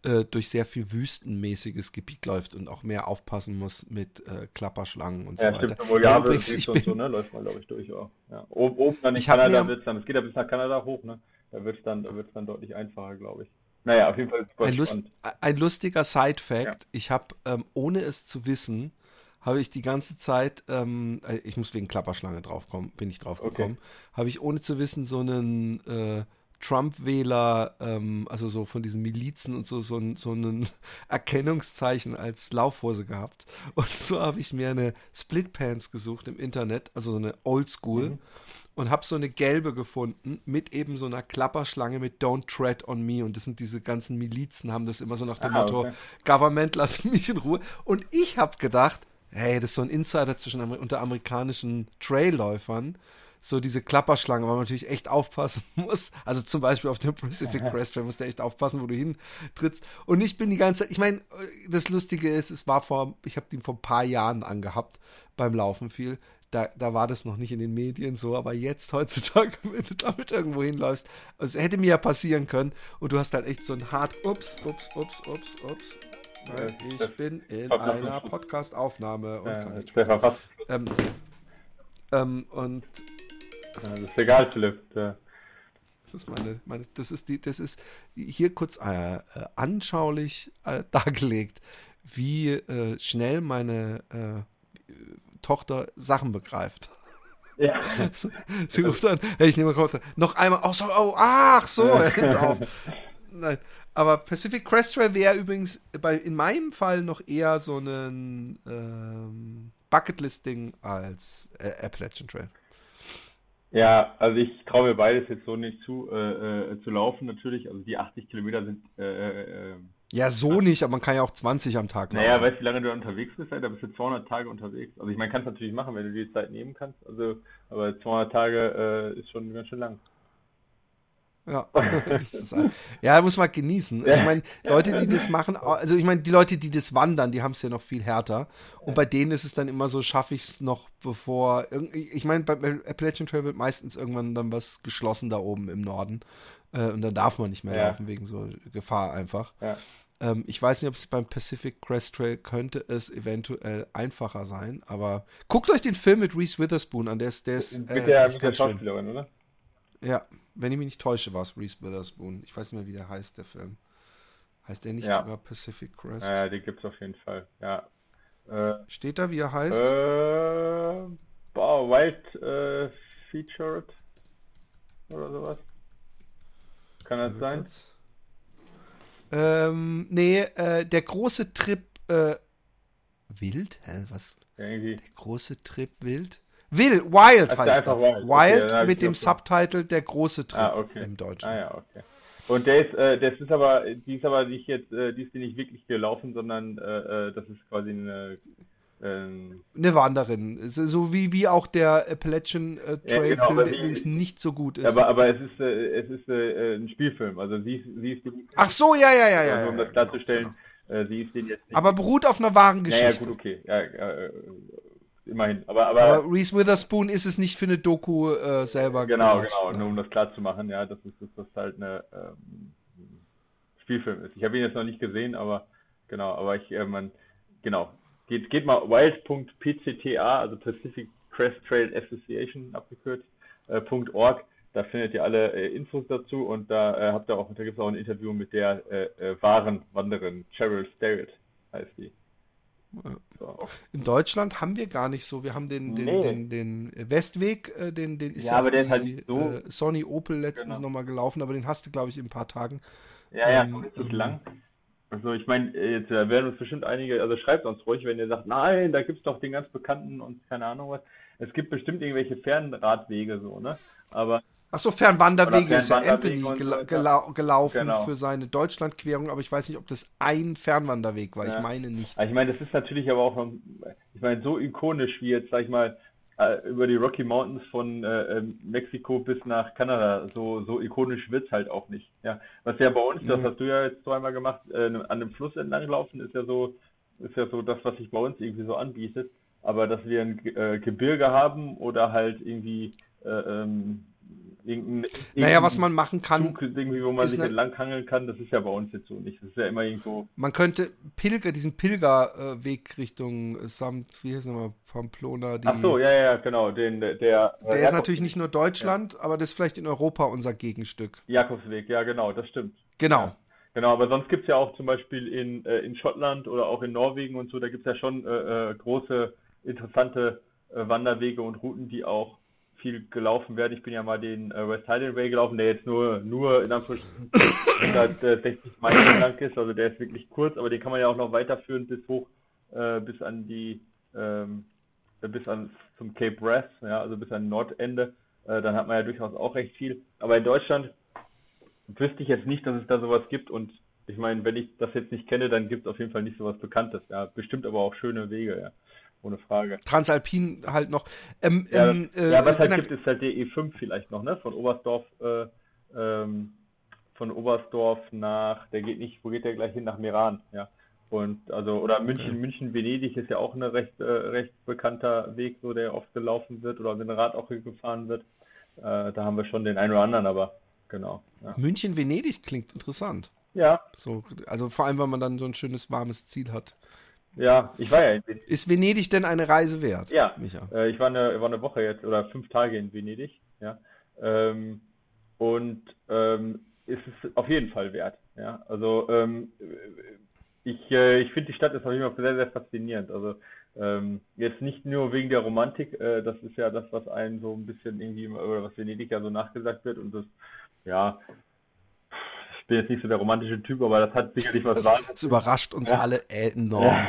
äh, durch sehr viel wüstenmäßiges Gebiet läuft und auch mehr aufpassen muss mit äh, Klapperschlangen und ja, so weiter. Stimmt, ja, übrigens, ich bin, so, ne? läuft man glaube ich durch. Ja. Ja. Oben, oben dann in Kanada wird dann, es geht ja bis nach Kanada hoch, ne? Da wird es dann, dann deutlich einfacher, glaube ich. Naja, auf jeden Fall ein, Lust, ein, lustiger Side-Fact. Ja. Ich habe, ähm, ohne es zu wissen, habe ich die ganze Zeit, ähm, äh, ich muss wegen Klapperschlange draufkommen, bin ich drauf gekommen, okay. habe ich ohne zu wissen so einen äh, Trump-Wähler, ähm, also so von diesen Milizen und so, so ein, so ein Erkennungszeichen als Laufhose gehabt. Und so habe ich mir eine Split Pants gesucht im Internet, also so eine Oldschool. Mhm und habe so eine gelbe gefunden mit eben so einer Klapperschlange mit Don't Tread on Me und das sind diese ganzen Milizen, haben das immer so nach dem ah, Motto okay. Government, lass mich in Ruhe. Und ich habe gedacht, hey, das ist so ein Insider zwischen unter amerikanischen Trailläufern. so diese Klapperschlange, weil man natürlich echt aufpassen muss. Also zum Beispiel auf dem Pacific Crest Trail musst du echt aufpassen, wo du hintrittst. Und ich bin die ganze Zeit, ich meine, das Lustige ist, es war vor, ich habe den vor ein paar Jahren angehabt beim Laufen viel. Da, da war das noch nicht in den Medien so, aber jetzt heutzutage, wenn du damit irgendwo hinläufst, also es hätte mir ja passieren können und du hast halt echt so ein hart, ups, ups, ups, ups, ups. Nein, ich bin in einer Podcast-Aufnahme und ja, kann nicht ähm, ähm, und ja, das ist egal, Philipp. Ja. Das ist meine, meine, das ist die, das ist hier kurz äh, äh anschaulich äh, dargelegt, wie äh, schnell meine äh, Tochter Sachen begreift. Ja. Sie ruft an, hey, ich nehme mal noch einmal, oh, so, oh, ach so, er hört auf. Nein, aber Pacific Crest Trail wäre übrigens bei, in meinem Fall noch eher so ein ähm, Bucketlist-Ding als äh, Appalachian Trail. Ja, also ich traue mir beides jetzt so nicht zu, äh, äh, zu laufen natürlich. Also die 80 Kilometer sind. Ja, so nicht, aber man kann ja auch 20 am Tag machen. Naja, weißt du, wie lange du unterwegs bist? Da bist du 200 Tage unterwegs. Also ich meine, kannst natürlich machen, wenn du die Zeit nehmen kannst. Also, aber 200 Tage äh, ist schon ganz schön lang. Ja, ist, ja, da muss man genießen. Also ich meine, Leute, die das machen, also ich meine, die Leute, die das wandern, die haben es ja noch viel härter. Und bei denen ist es dann immer so, schaffe ich es noch bevor. Ich meine, beim Appalachian Trail wird meistens irgendwann dann was geschlossen da oben im Norden. Äh, und dann darf man nicht mehr ja. laufen wegen so Gefahr einfach. Ja. Ähm, ich weiß nicht, ob es beim Pacific Crest Trail könnte es eventuell einfacher sein, aber guckt euch den Film mit Reese Witherspoon an, der ist, der ist äh, mit der, mit der Schauspielerin, oder? Ja, wenn ich mich nicht täusche, war es Reese Witherspoon. Ich weiß nicht mehr, wie der heißt, der Film. Heißt der nicht ja. sogar Pacific Crest? Ja, ja den gibt es auf jeden Fall, ja. Äh, Steht da, wie er heißt? Äh, boah, Wild äh, Featured oder sowas. Kann das sein? Ähm, nee, äh, der große Trip äh, Wild? Hä, was? Irgendwie. Der große Trip Wild? Will, Wild also heißt er. Wild, Wild okay, mit dem Subtitle Der große Trip ah, okay. im Deutschen. Ah ja, okay. Und der ist, äh, das ist aber, die ist aber nicht jetzt, äh, die ist nicht wirklich gelaufen, sondern äh, äh das ist quasi eine ähm, eine Wanderin, so wie, wie auch der Appalachian äh, Trail ja, genau, Film, der übrigens nicht so gut ist. Aber, aber es ist, äh, es ist äh, ein Spielfilm, also sie, sie ist die, Ach so, ja, ja, ja, ja. Also, um das klarzustellen, genau. sie ist den jetzt nicht. Aber beruht auf einer wahren Geschichte. Ja, ja gut, okay. Ja, immerhin. Aber, aber, aber Reese Witherspoon ist es nicht für eine Doku äh, selber Genau, gemacht, genau, nur um das klar zu machen, ja, dass das, das halt eine ähm, Spielfilm ist. Ich habe ihn jetzt noch nicht gesehen, aber genau, aber ich, äh, man, genau, geht, geht mal wild.pcta, also Pacific Crest Trail Association abgekürzt, äh, .org, da findet ihr alle äh, Infos dazu und da äh, habt ihr auch, da gibt es auch ein Interview mit der äh, äh, wahren Wanderin, Cheryl Starrett heißt die. In Deutschland haben wir gar nicht so. Wir haben den, den, nee. den, den Westweg, äh, den, den ist ja, ja aber der ist halt so. Äh, Sony Opel letztens genau. nochmal gelaufen, aber den hast du, glaube ich, in ein paar Tagen. Ja, ja, ähm, richtig ähm, lang. Also ich meine, jetzt werden uns bestimmt einige, also schreibt uns ruhig, wenn ihr sagt, nein, da gibt es doch den ganz bekannten und keine Ahnung was. Es gibt bestimmt irgendwelche Fernradwege so, ne? Aber Achso, Fernwanderwege ist ja Anthony gela gela gelaufen genau. für seine Deutschlandquerung, aber ich weiß nicht, ob das ein Fernwanderweg war. Ja. Ich meine nicht. Ich meine, das ist natürlich aber auch, ich meine, so ikonisch wie jetzt, sag ich mal, äh, über die Rocky Mountains von äh, ähm, Mexiko bis nach Kanada, so, so ikonisch wird es halt auch nicht. Ja. Was ja bei uns, mhm. das hast du ja jetzt zweimal gemacht, äh, an dem Fluss entlang laufen, ist ja so, ist ja so das, was sich bei uns irgendwie so anbietet. Aber dass wir ein äh, Gebirge haben oder halt irgendwie äh, ähm, Irgendein, naja, was man machen kann. Zug, irgendwie, wo man sich entlanghangeln kann, das ist ja bei uns jetzt so nicht. Das ist ja immer irgendwo. Man könnte Pilger, diesen Pilgerweg Richtung Samt, wie heißt nochmal, Pamplona. Die, Ach so, ja, ja, genau. Den, der der ist natürlich nicht nur Deutschland, ja. aber das ist vielleicht in Europa unser Gegenstück. Jakobsweg, ja, genau, das stimmt. Genau. Ja. Genau, aber sonst gibt es ja auch zum Beispiel in, äh, in Schottland oder auch in Norwegen und so, da gibt es ja schon äh, äh, große, interessante äh, Wanderwege und Routen, die auch viel gelaufen werde. Ich bin ja mal den äh, West Highland Way gelaufen, der jetzt nur, nur in Anführungsstrichen 160 Meilen lang ist. Also der ist wirklich kurz, aber den kann man ja auch noch weiterführen bis hoch, äh, bis an die, ähm, bis an zum Cape Wrath, ja, also bis an Nordende. Äh, dann hat man ja durchaus auch recht viel. Aber in Deutschland wüsste ich jetzt nicht, dass es da sowas gibt und ich meine, wenn ich das jetzt nicht kenne, dann gibt es auf jeden Fall nicht sowas Bekanntes, ja. Bestimmt aber auch schöne Wege, ja. Ohne Frage. Transalpin halt noch. Ähm, ja, ähm, äh, ja, was halt gibt, ist halt der E5 vielleicht noch, ne? Von Oberstdorf, äh, ähm, von Oberstdorf nach, der geht nicht, wo geht der gleich hin? Nach Meran, ja. Und also, oder München, okay. München, Venedig ist ja auch ein recht, äh, recht bekannter Weg, so der oft gelaufen wird oder mit dem Rad auch gefahren wird. Äh, da haben wir schon den einen oder anderen, aber genau. Ja. München, Venedig klingt interessant. Ja. So, also vor allem, wenn man dann so ein schönes warmes Ziel hat. Ja, ich war ja in Venedig. Ist Venedig denn eine Reise wert? Ja, Micha? Äh, ich war eine, war eine Woche jetzt oder fünf Tage in Venedig. Ja. Ähm, und ähm, ist es auf jeden Fall wert. Ja. Also ähm, ich, äh, ich finde die Stadt ist auf jeden Fall sehr, sehr faszinierend. Also ähm, jetzt nicht nur wegen der Romantik, äh, das ist ja das, was einem so ein bisschen irgendwie, oder was Venedig ja so nachgesagt wird und das, ja, bin jetzt nicht so der romantische Typ, aber das hat sicherlich was das, Das überrascht uns ja. alle enorm.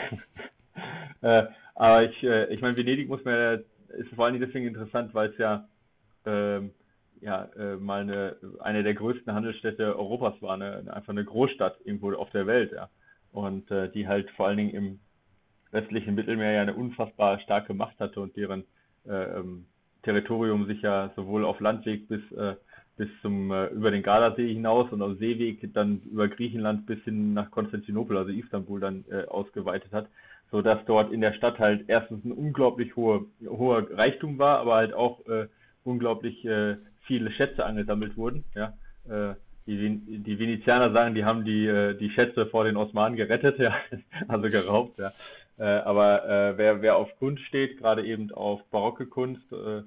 äh, aber ich, äh, ich meine, Venedig muss ja, ist vor allem deswegen interessant, weil es ja, ähm, ja, äh, mal eine, eine der größten Handelsstädte Europas war, eine, einfach eine Großstadt irgendwo auf der Welt, ja. Und äh, die halt vor allen Dingen im westlichen Mittelmeer ja eine unfassbar starke Macht hatte und deren äh, ähm, Territorium sich ja sowohl auf Landweg bis äh, bis zum äh, über den Gardasee hinaus und auf Seeweg dann über Griechenland bis hin nach Konstantinopel, also Istanbul dann äh, ausgeweitet hat, so dass dort in der Stadt halt erstens ein unglaublich hoher hoher Reichtum war, aber halt auch äh, unglaublich äh, viele Schätze angesammelt wurden, ja. Äh, die, die Venezianer sagen, die haben die, äh, die Schätze vor den Osmanen gerettet, ja, also geraubt, ja. Äh, aber äh, wer, wer auf Kunst steht, gerade eben auf barocke Kunst, äh,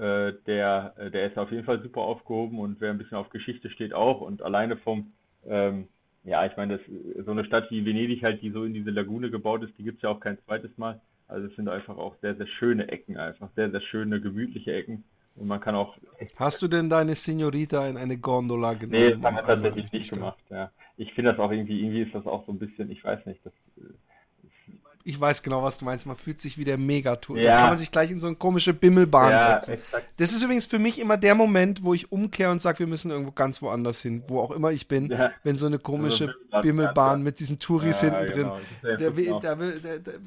äh, der, äh, der ist auf jeden Fall super aufgehoben und wer ein bisschen auf Geschichte steht auch und alleine vom, ähm, ja, ich meine, das, so eine Stadt wie Venedig halt, die so in diese Lagune gebaut ist, die gibt es ja auch kein zweites Mal. Also es sind einfach auch sehr, sehr schöne Ecken, einfach sehr, sehr schöne, gemütliche Ecken. Und man kann auch. Hast du denn deine Signorita in eine Gondola genommen? Nee, das haben wir tatsächlich nicht gemacht, ja. Ich finde das auch irgendwie, irgendwie ist das auch so ein bisschen, ich weiß nicht, das äh, ich weiß genau, was du meinst. Man fühlt sich wie der Megatour. Ja. Da kann man sich gleich in so eine komische Bimmelbahn ja, setzen. Exakt. Das ist übrigens für mich immer der Moment, wo ich umkehre und sage, wir müssen irgendwo ganz woanders hin, wo auch immer ich bin, ja. wenn so eine komische also Bimmelbahn mit diesen Touris hinten genau. drin. Der, der, der,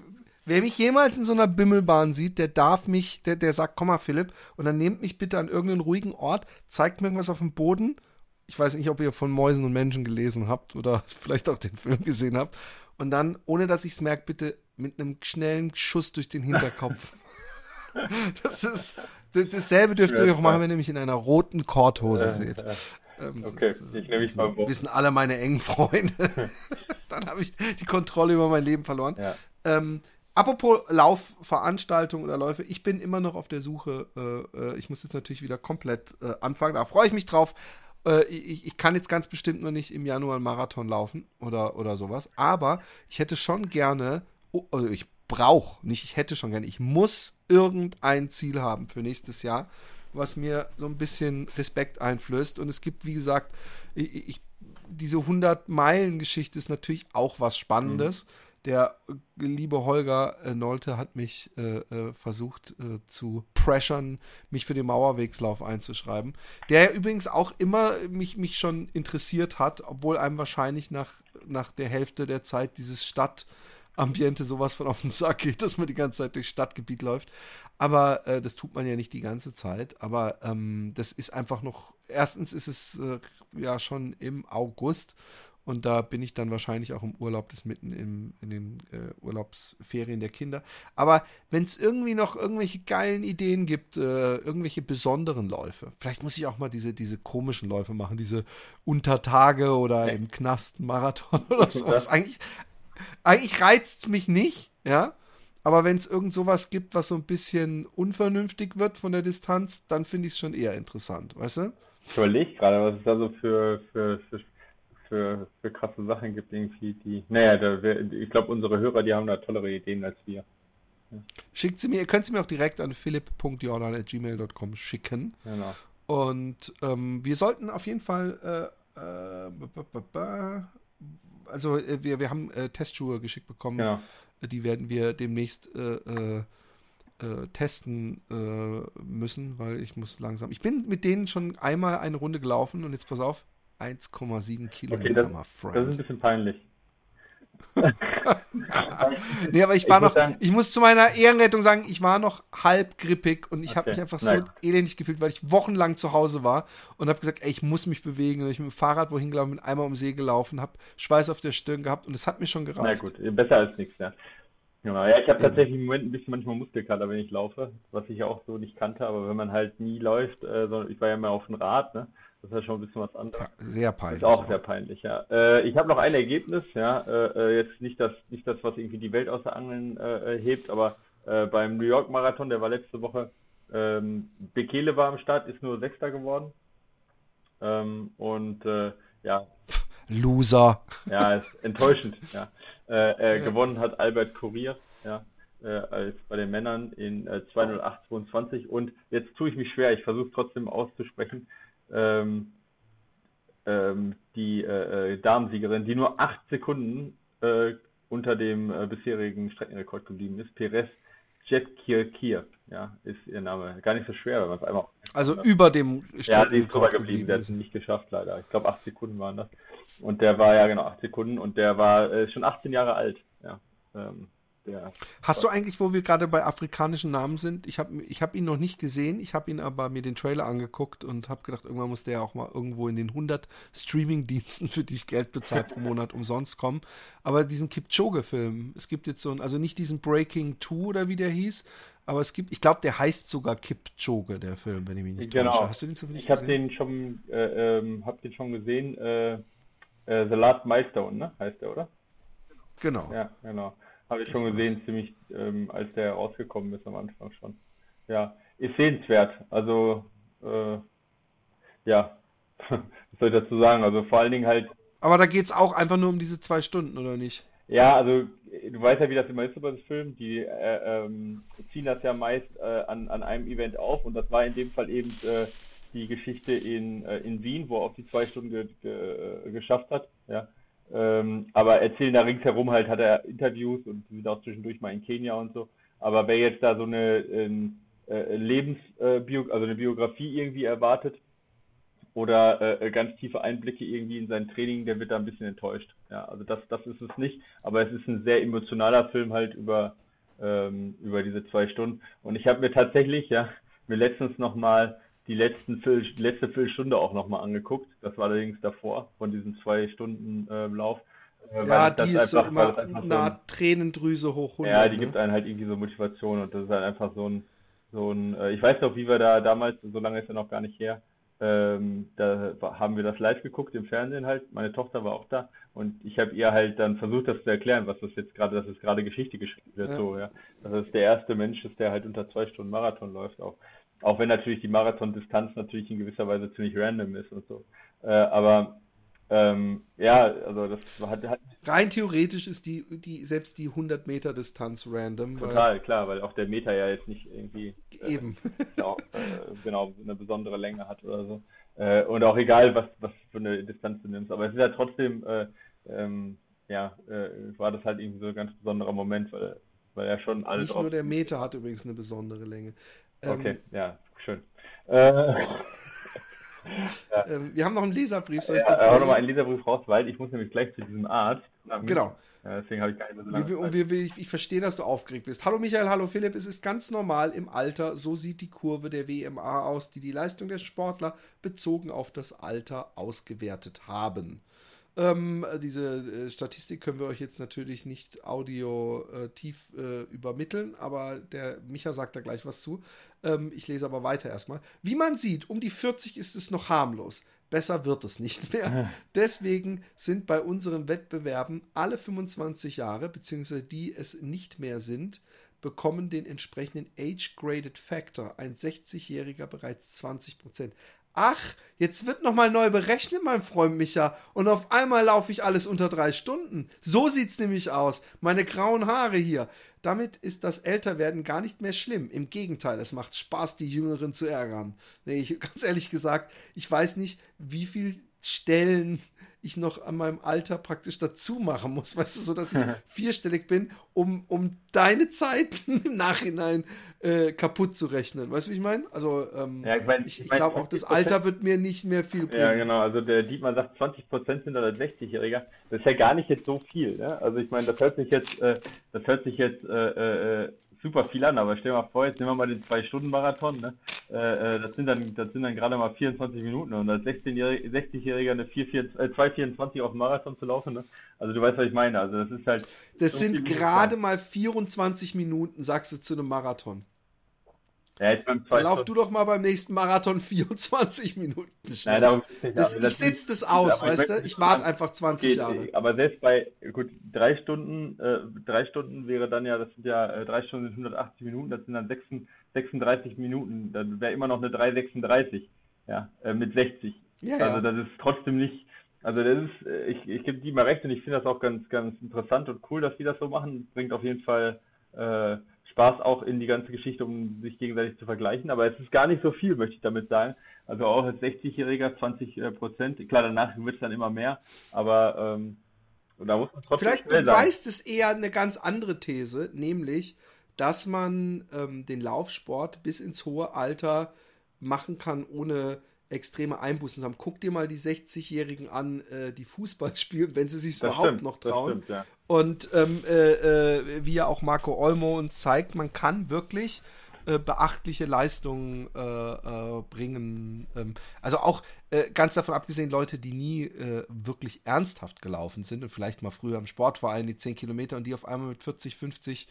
wer mich jemals in so einer Bimmelbahn sieht, der darf mich, der, der sagt, komm mal, Philipp, und dann nehmt mich bitte an irgendeinen ruhigen Ort, zeigt mir irgendwas auf dem Boden. Ich weiß nicht, ob ihr von Mäusen und Menschen gelesen habt oder vielleicht auch den Film gesehen habt. Und dann, ohne dass ich es merke, bitte mit einem schnellen Schuss durch den Hinterkopf. das ist dasselbe dürft ihr auch machen, wenn ihr mich in einer roten Korthose seht. Ähm, okay, das, ich nehme mich mal Wissen alle meine engen Freunde. Dann habe ich die Kontrolle über mein Leben verloren. Ja. Ähm, apropos Laufveranstaltungen oder Läufe, ich bin immer noch auf der Suche. Äh, äh, ich muss jetzt natürlich wieder komplett äh, anfangen. Da freue ich mich drauf. Äh, ich, ich, kann jetzt ganz bestimmt nur nicht im Januar einen Marathon laufen oder, oder sowas. Aber ich hätte schon gerne also ich brauche, nicht ich hätte schon gerne, ich muss irgendein Ziel haben für nächstes Jahr, was mir so ein bisschen Respekt einflößt. Und es gibt, wie gesagt, ich, ich, diese 100-Meilen-Geschichte ist natürlich auch was Spannendes. Mhm. Der liebe Holger äh, Nolte hat mich äh, äh, versucht äh, zu pressern, mich für den Mauerwegslauf einzuschreiben. Der übrigens auch immer mich, mich schon interessiert hat, obwohl einem wahrscheinlich nach, nach der Hälfte der Zeit dieses Stadt- Ambiente sowas von auf den Sack geht, dass man die ganze Zeit durchs Stadtgebiet läuft. Aber äh, das tut man ja nicht die ganze Zeit. Aber ähm, das ist einfach noch, erstens ist es äh, ja schon im August und da bin ich dann wahrscheinlich auch im Urlaub, das mitten im, in den äh, Urlaubsferien der Kinder. Aber wenn es irgendwie noch irgendwelche geilen Ideen gibt, äh, irgendwelche besonderen Läufe, vielleicht muss ich auch mal diese, diese komischen Läufe machen, diese Untertage oder im Knast Marathon oder sowas. Eigentlich, eigentlich reizt es mich nicht, ja. Aber wenn es irgend sowas gibt, was so ein bisschen unvernünftig wird von der Distanz, dann finde ich es schon eher interessant, weißt du? Ich überlege gerade, was es da so für, für, für, für, für krasse Sachen gibt, irgendwie, die. Naja, da, ich glaube, unsere Hörer, die haben da tollere Ideen als wir. Ja. Schickt sie mir, ihr könnt sie mir auch direkt an philipp.jordan.gmail.com schicken. Genau. Und ähm, wir sollten auf jeden Fall äh, äh, also äh, wir, wir haben äh, Testschuhe geschickt bekommen. Ja. Die werden wir demnächst äh, äh, äh testen äh, müssen, weil ich muss langsam. Ich bin mit denen schon einmal eine Runde gelaufen und jetzt pass auf, 1,7 Kilometer, okay, das, mal Friend. Das ist ein bisschen peinlich. nee, aber ich war ich noch, sagen, ich muss zu meiner Ehrenrettung sagen, ich war noch halb grippig und ich okay. habe mich einfach so Nein. elendig gefühlt, weil ich wochenlang zu Hause war und habe gesagt, ey, ich muss mich bewegen und ich mit dem Fahrrad wohin gelaufen, bin einmal um See gelaufen, habe Schweiß auf der Stirn gehabt und es hat mir schon gereicht. Na gut, besser als nichts, ja. Genau, ja, ich habe tatsächlich im Moment ein bisschen manchmal Muskelkater, wenn ich laufe, was ich auch so nicht kannte, aber wenn man halt nie läuft, äh, sondern ich war ja immer auf dem Rad, ne? Das ist ja schon ein bisschen was anderes. Sehr peinlich. Ist auch sehr peinlich, ja. Äh, ich habe noch ein Ergebnis, ja. Äh, äh, jetzt nicht das, nicht das, was irgendwie die Welt aus der Angeln äh, hebt, aber äh, beim New York Marathon, der war letzte Woche, ähm, Bekele war am Start, ist nur Sechster geworden. Ähm, und äh, ja. Loser. Ja, ist enttäuschend, ja. Äh, äh, gewonnen hat Albert Kurier, ja, äh, als bei den Männern in äh, 208,22 und jetzt tue ich mich schwer, ich versuche trotzdem auszusprechen, ähm, ähm, die äh, äh, Damensiegerin, die nur acht Sekunden äh, unter dem äh, bisherigen Streckenrekord geblieben ist. Perez Jetkirkir, ja, ist ihr Name. Gar nicht so schwer, wenn man es einmal. Also hat. über dem Streckenrekord. Ja, die ist drüber geblieben, der hat es nicht geschafft, leider. Ich glaube, acht Sekunden waren das. Und der war, ja genau, acht Sekunden und der war äh, schon 18 Jahre alt, ja. Ähm, der Hast du eigentlich, wo wir gerade bei afrikanischen Namen sind, ich habe ich hab ihn noch nicht gesehen, ich habe ihn aber mir den Trailer angeguckt und habe gedacht, irgendwann muss der auch mal irgendwo in den 100 Streaming-Diensten, für die ich Geld bezahlt pro Monat umsonst kommen. Aber diesen Kipchoge-Film, es gibt jetzt so einen, also nicht diesen Breaking 2 oder wie der hieß, aber es gibt, ich glaube, der heißt sogar Kipchoge, der Film, wenn ich mich nicht genau. täusche. Hast du den zufällig ich gesehen? Ich habe den schon, äh, ähm, hab den schon gesehen. Äh, äh, The Last Milestone, ne? Heißt der, oder? Genau. Ja, genau. Habe ich schon gesehen, was. ziemlich, ähm, als der rausgekommen ist am Anfang schon. Ja, ist sehenswert. Also, äh, ja, was soll ich dazu sagen? Also vor allen Dingen halt. Aber da geht es auch einfach nur um diese zwei Stunden, oder nicht? Ja, also du weißt ja, wie das immer ist bei dem Film. Die äh, ähm, ziehen das ja meist äh, an, an einem Event auf und das war in dem Fall eben äh, die Geschichte in, äh, in Wien, wo er auch die zwei Stunden ge ge geschafft hat. Ja. Ähm, aber erzählen da ringsherum halt, hat er Interviews und sind auch zwischendurch mal in Kenia und so. Aber wer jetzt da so eine ähm, äh, Lebensbio, äh, also eine Biografie irgendwie erwartet oder äh, ganz tiefe Einblicke irgendwie in sein Training, der wird da ein bisschen enttäuscht. Ja, also das, das ist es nicht. Aber es ist ein sehr emotionaler Film halt über ähm, über diese zwei Stunden. Und ich habe mir tatsächlich ja mir letztens noch mal die letzten Viertel, letzte Viertelstunde auch nochmal angeguckt. Das war allerdings davor, von diesem zwei Stunden äh, Lauf. Äh, ja, die ist einfach, so immer nah so Tränendrüse hoch 100. Ja, die ne? gibt einen halt irgendwie so Motivation und das ist halt einfach so ein, so ein, äh, ich weiß noch, wie wir da damals, so lange ist ja noch gar nicht her, ähm, da haben wir das live geguckt im Fernsehen halt. Meine Tochter war auch da und ich habe ihr halt dann versucht, das zu erklären, was das jetzt gerade, dass es gerade Geschichte geschrieben wird, ja. so, ja. Dass es der erste Mensch ist, der halt unter zwei Stunden Marathon läuft auch. Auch wenn natürlich die Marathondistanz natürlich in gewisser Weise ziemlich random ist und so. Äh, aber ähm, ja, also das hat, hat rein theoretisch ist die, die selbst die 100 Meter Distanz random. Total, weil, klar, weil auch der Meter ja jetzt nicht irgendwie äh, eben auch, äh, genau eine besondere Länge hat oder so. Äh, und auch egal, was was für eine Distanz du nimmst, aber es ist ja trotzdem äh, ähm, ja, äh, war das halt irgendwie so ein ganz besonderer Moment, weil weil er schon alles. Nicht nur der Meter hat übrigens eine besondere Länge. Okay, ähm, ja, schön. Äh, ja. ähm, wir haben noch einen Leserbrief, soll ich ja, hau nochmal einen Leserbrief raus, weil ich muss nämlich gleich zu diesem Arzt. Genau. Ja, deswegen habe ich gar nicht mehr so lange wir, wir, wir, ich, ich verstehe, dass du aufgeregt bist. Hallo Michael, hallo Philipp. Es ist ganz normal im Alter, so sieht die Kurve der WMA aus, die die Leistung der Sportler bezogen auf das Alter ausgewertet haben. Ähm, diese äh, Statistik können wir euch jetzt natürlich nicht audio äh, tief äh, übermitteln, aber der Micha sagt da gleich was zu. Ähm, ich lese aber weiter erstmal. Wie man sieht, um die 40 ist es noch harmlos. Besser wird es nicht mehr. Deswegen sind bei unseren Wettbewerben alle 25 Jahre, beziehungsweise die es nicht mehr sind, bekommen den entsprechenden Age-Graded Factor. Ein 60-Jähriger bereits 20 Prozent ach, jetzt wird nochmal neu berechnet, mein Freund Micha, und auf einmal laufe ich alles unter drei Stunden. So sieht's nämlich aus. Meine grauen Haare hier. Damit ist das Älterwerden gar nicht mehr schlimm. Im Gegenteil, es macht Spaß, die Jüngeren zu ärgern. Nee, ich, ganz ehrlich gesagt, ich weiß nicht, wie viel Stellen ich noch an meinem Alter praktisch dazu machen muss, weißt du, so dass ich vierstellig bin, um, um deine Zeiten im Nachhinein äh, kaputt zu rechnen. Weißt du, wie ich meine? Also ähm, ja, ich, mein, ich, ich glaube auch, das Alter wird mir nicht mehr viel bringen. Ja, genau. Also der Dietmar sagt, 20 Prozent sind oder 60-Jähriger. Das ist ja gar nicht jetzt so viel. Ne? Also ich meine, das hört sich jetzt, äh, das hört sich jetzt äh, äh super viel an, aber stell dir mal vor, jetzt nehmen wir mal den 2-Stunden-Marathon, ne? Äh, äh, das sind dann, das sind dann gerade mal 24 Minuten und als 16-Jähriger, 60-Jähriger eine 4, 4, äh, 2,24 auf dem Marathon zu laufen, ne? Also du weißt, was ich meine. Also das ist halt. Das so sind gerade mal 24 Minuten, sagst du zu einem Marathon. Ja, jetzt beim Dann lauf du doch mal beim nächsten Marathon 24 Minuten schnell. Nein, darum, das, ich sitze das aus, ja, weißt du? Ich warte einfach 20 geht, Jahre. Aber selbst bei, gut, drei Stunden, äh, drei Stunden wäre dann ja, das sind ja äh, drei Stunden 180 Minuten, das sind dann 36, 36 Minuten, dann wäre immer noch eine 3,36, ja, äh, mit 60. Ja, also ja. das ist trotzdem nicht, also das ist, äh, ich, ich gebe die mal recht und ich finde das auch ganz, ganz interessant und cool, dass die das so machen. Bringt auf jeden Fall äh, Spaß auch in die ganze Geschichte, um sich gegenseitig zu vergleichen. Aber es ist gar nicht so viel, möchte ich damit sagen. Also auch als 60-Jähriger 20 äh, Prozent. Klar, danach wird es dann immer mehr, aber ähm, da muss man trotzdem Vielleicht beweist es eher eine ganz andere These, nämlich, dass man ähm, den Laufsport bis ins hohe Alter machen kann, ohne extreme Einbußen haben. Guck dir mal die 60-Jährigen an, äh, die Fußball spielen, wenn sie sich überhaupt stimmt, noch trauen. Stimmt, ja. Und ähm, äh, äh, wie ja auch Marco Olmo uns zeigt, man kann wirklich äh, beachtliche Leistungen äh, äh, bringen. Ähm, also auch ganz davon abgesehen, Leute, die nie wirklich ernsthaft gelaufen sind und vielleicht mal früher im Sportverein die 10 Kilometer und die auf einmal mit 40, 50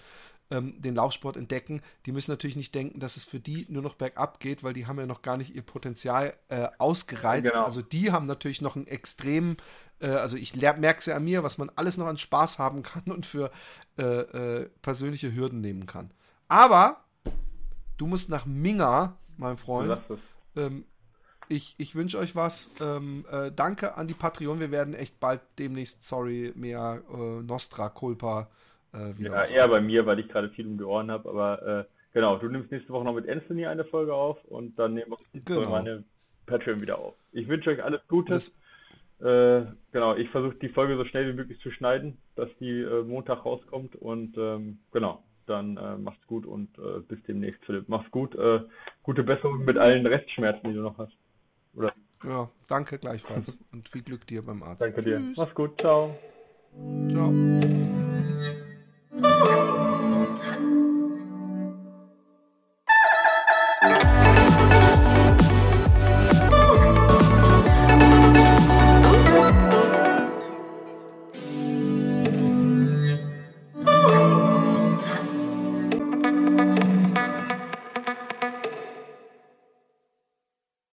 ähm, den Laufsport entdecken, die müssen natürlich nicht denken, dass es für die nur noch bergab geht, weil die haben ja noch gar nicht ihr Potenzial äh, ausgereizt. Genau. Also die haben natürlich noch einen extremen, äh, also ich merke es ja an mir, was man alles noch an Spaß haben kann und für äh, äh, persönliche Hürden nehmen kann. Aber du musst nach Minga, mein Freund. Ähm, ich, ich wünsche euch was. Ähm, äh, danke an die Patreon. Wir werden echt bald demnächst, sorry, mehr äh, Nostra Culpa äh, ja, eher bei mir, weil ich gerade viel um die Ohren habe, aber äh, genau, du nimmst nächste Woche noch mit Anthony eine Folge auf und dann nehmen wir genau. meine Patreon wieder auf. Ich wünsche euch alles Gute. Äh, genau, ich versuche die Folge so schnell wie möglich zu schneiden, dass die äh, Montag rauskommt und ähm, genau, dann äh, macht's gut und äh, bis demnächst, Philipp. Mach's gut. Äh, gute Besserung mit allen Restschmerzen, die du noch hast. Oder? Ja, danke gleichfalls und viel Glück dir beim Arzt. Danke dir. Mach's gut. Ciao. Ciao. Oh.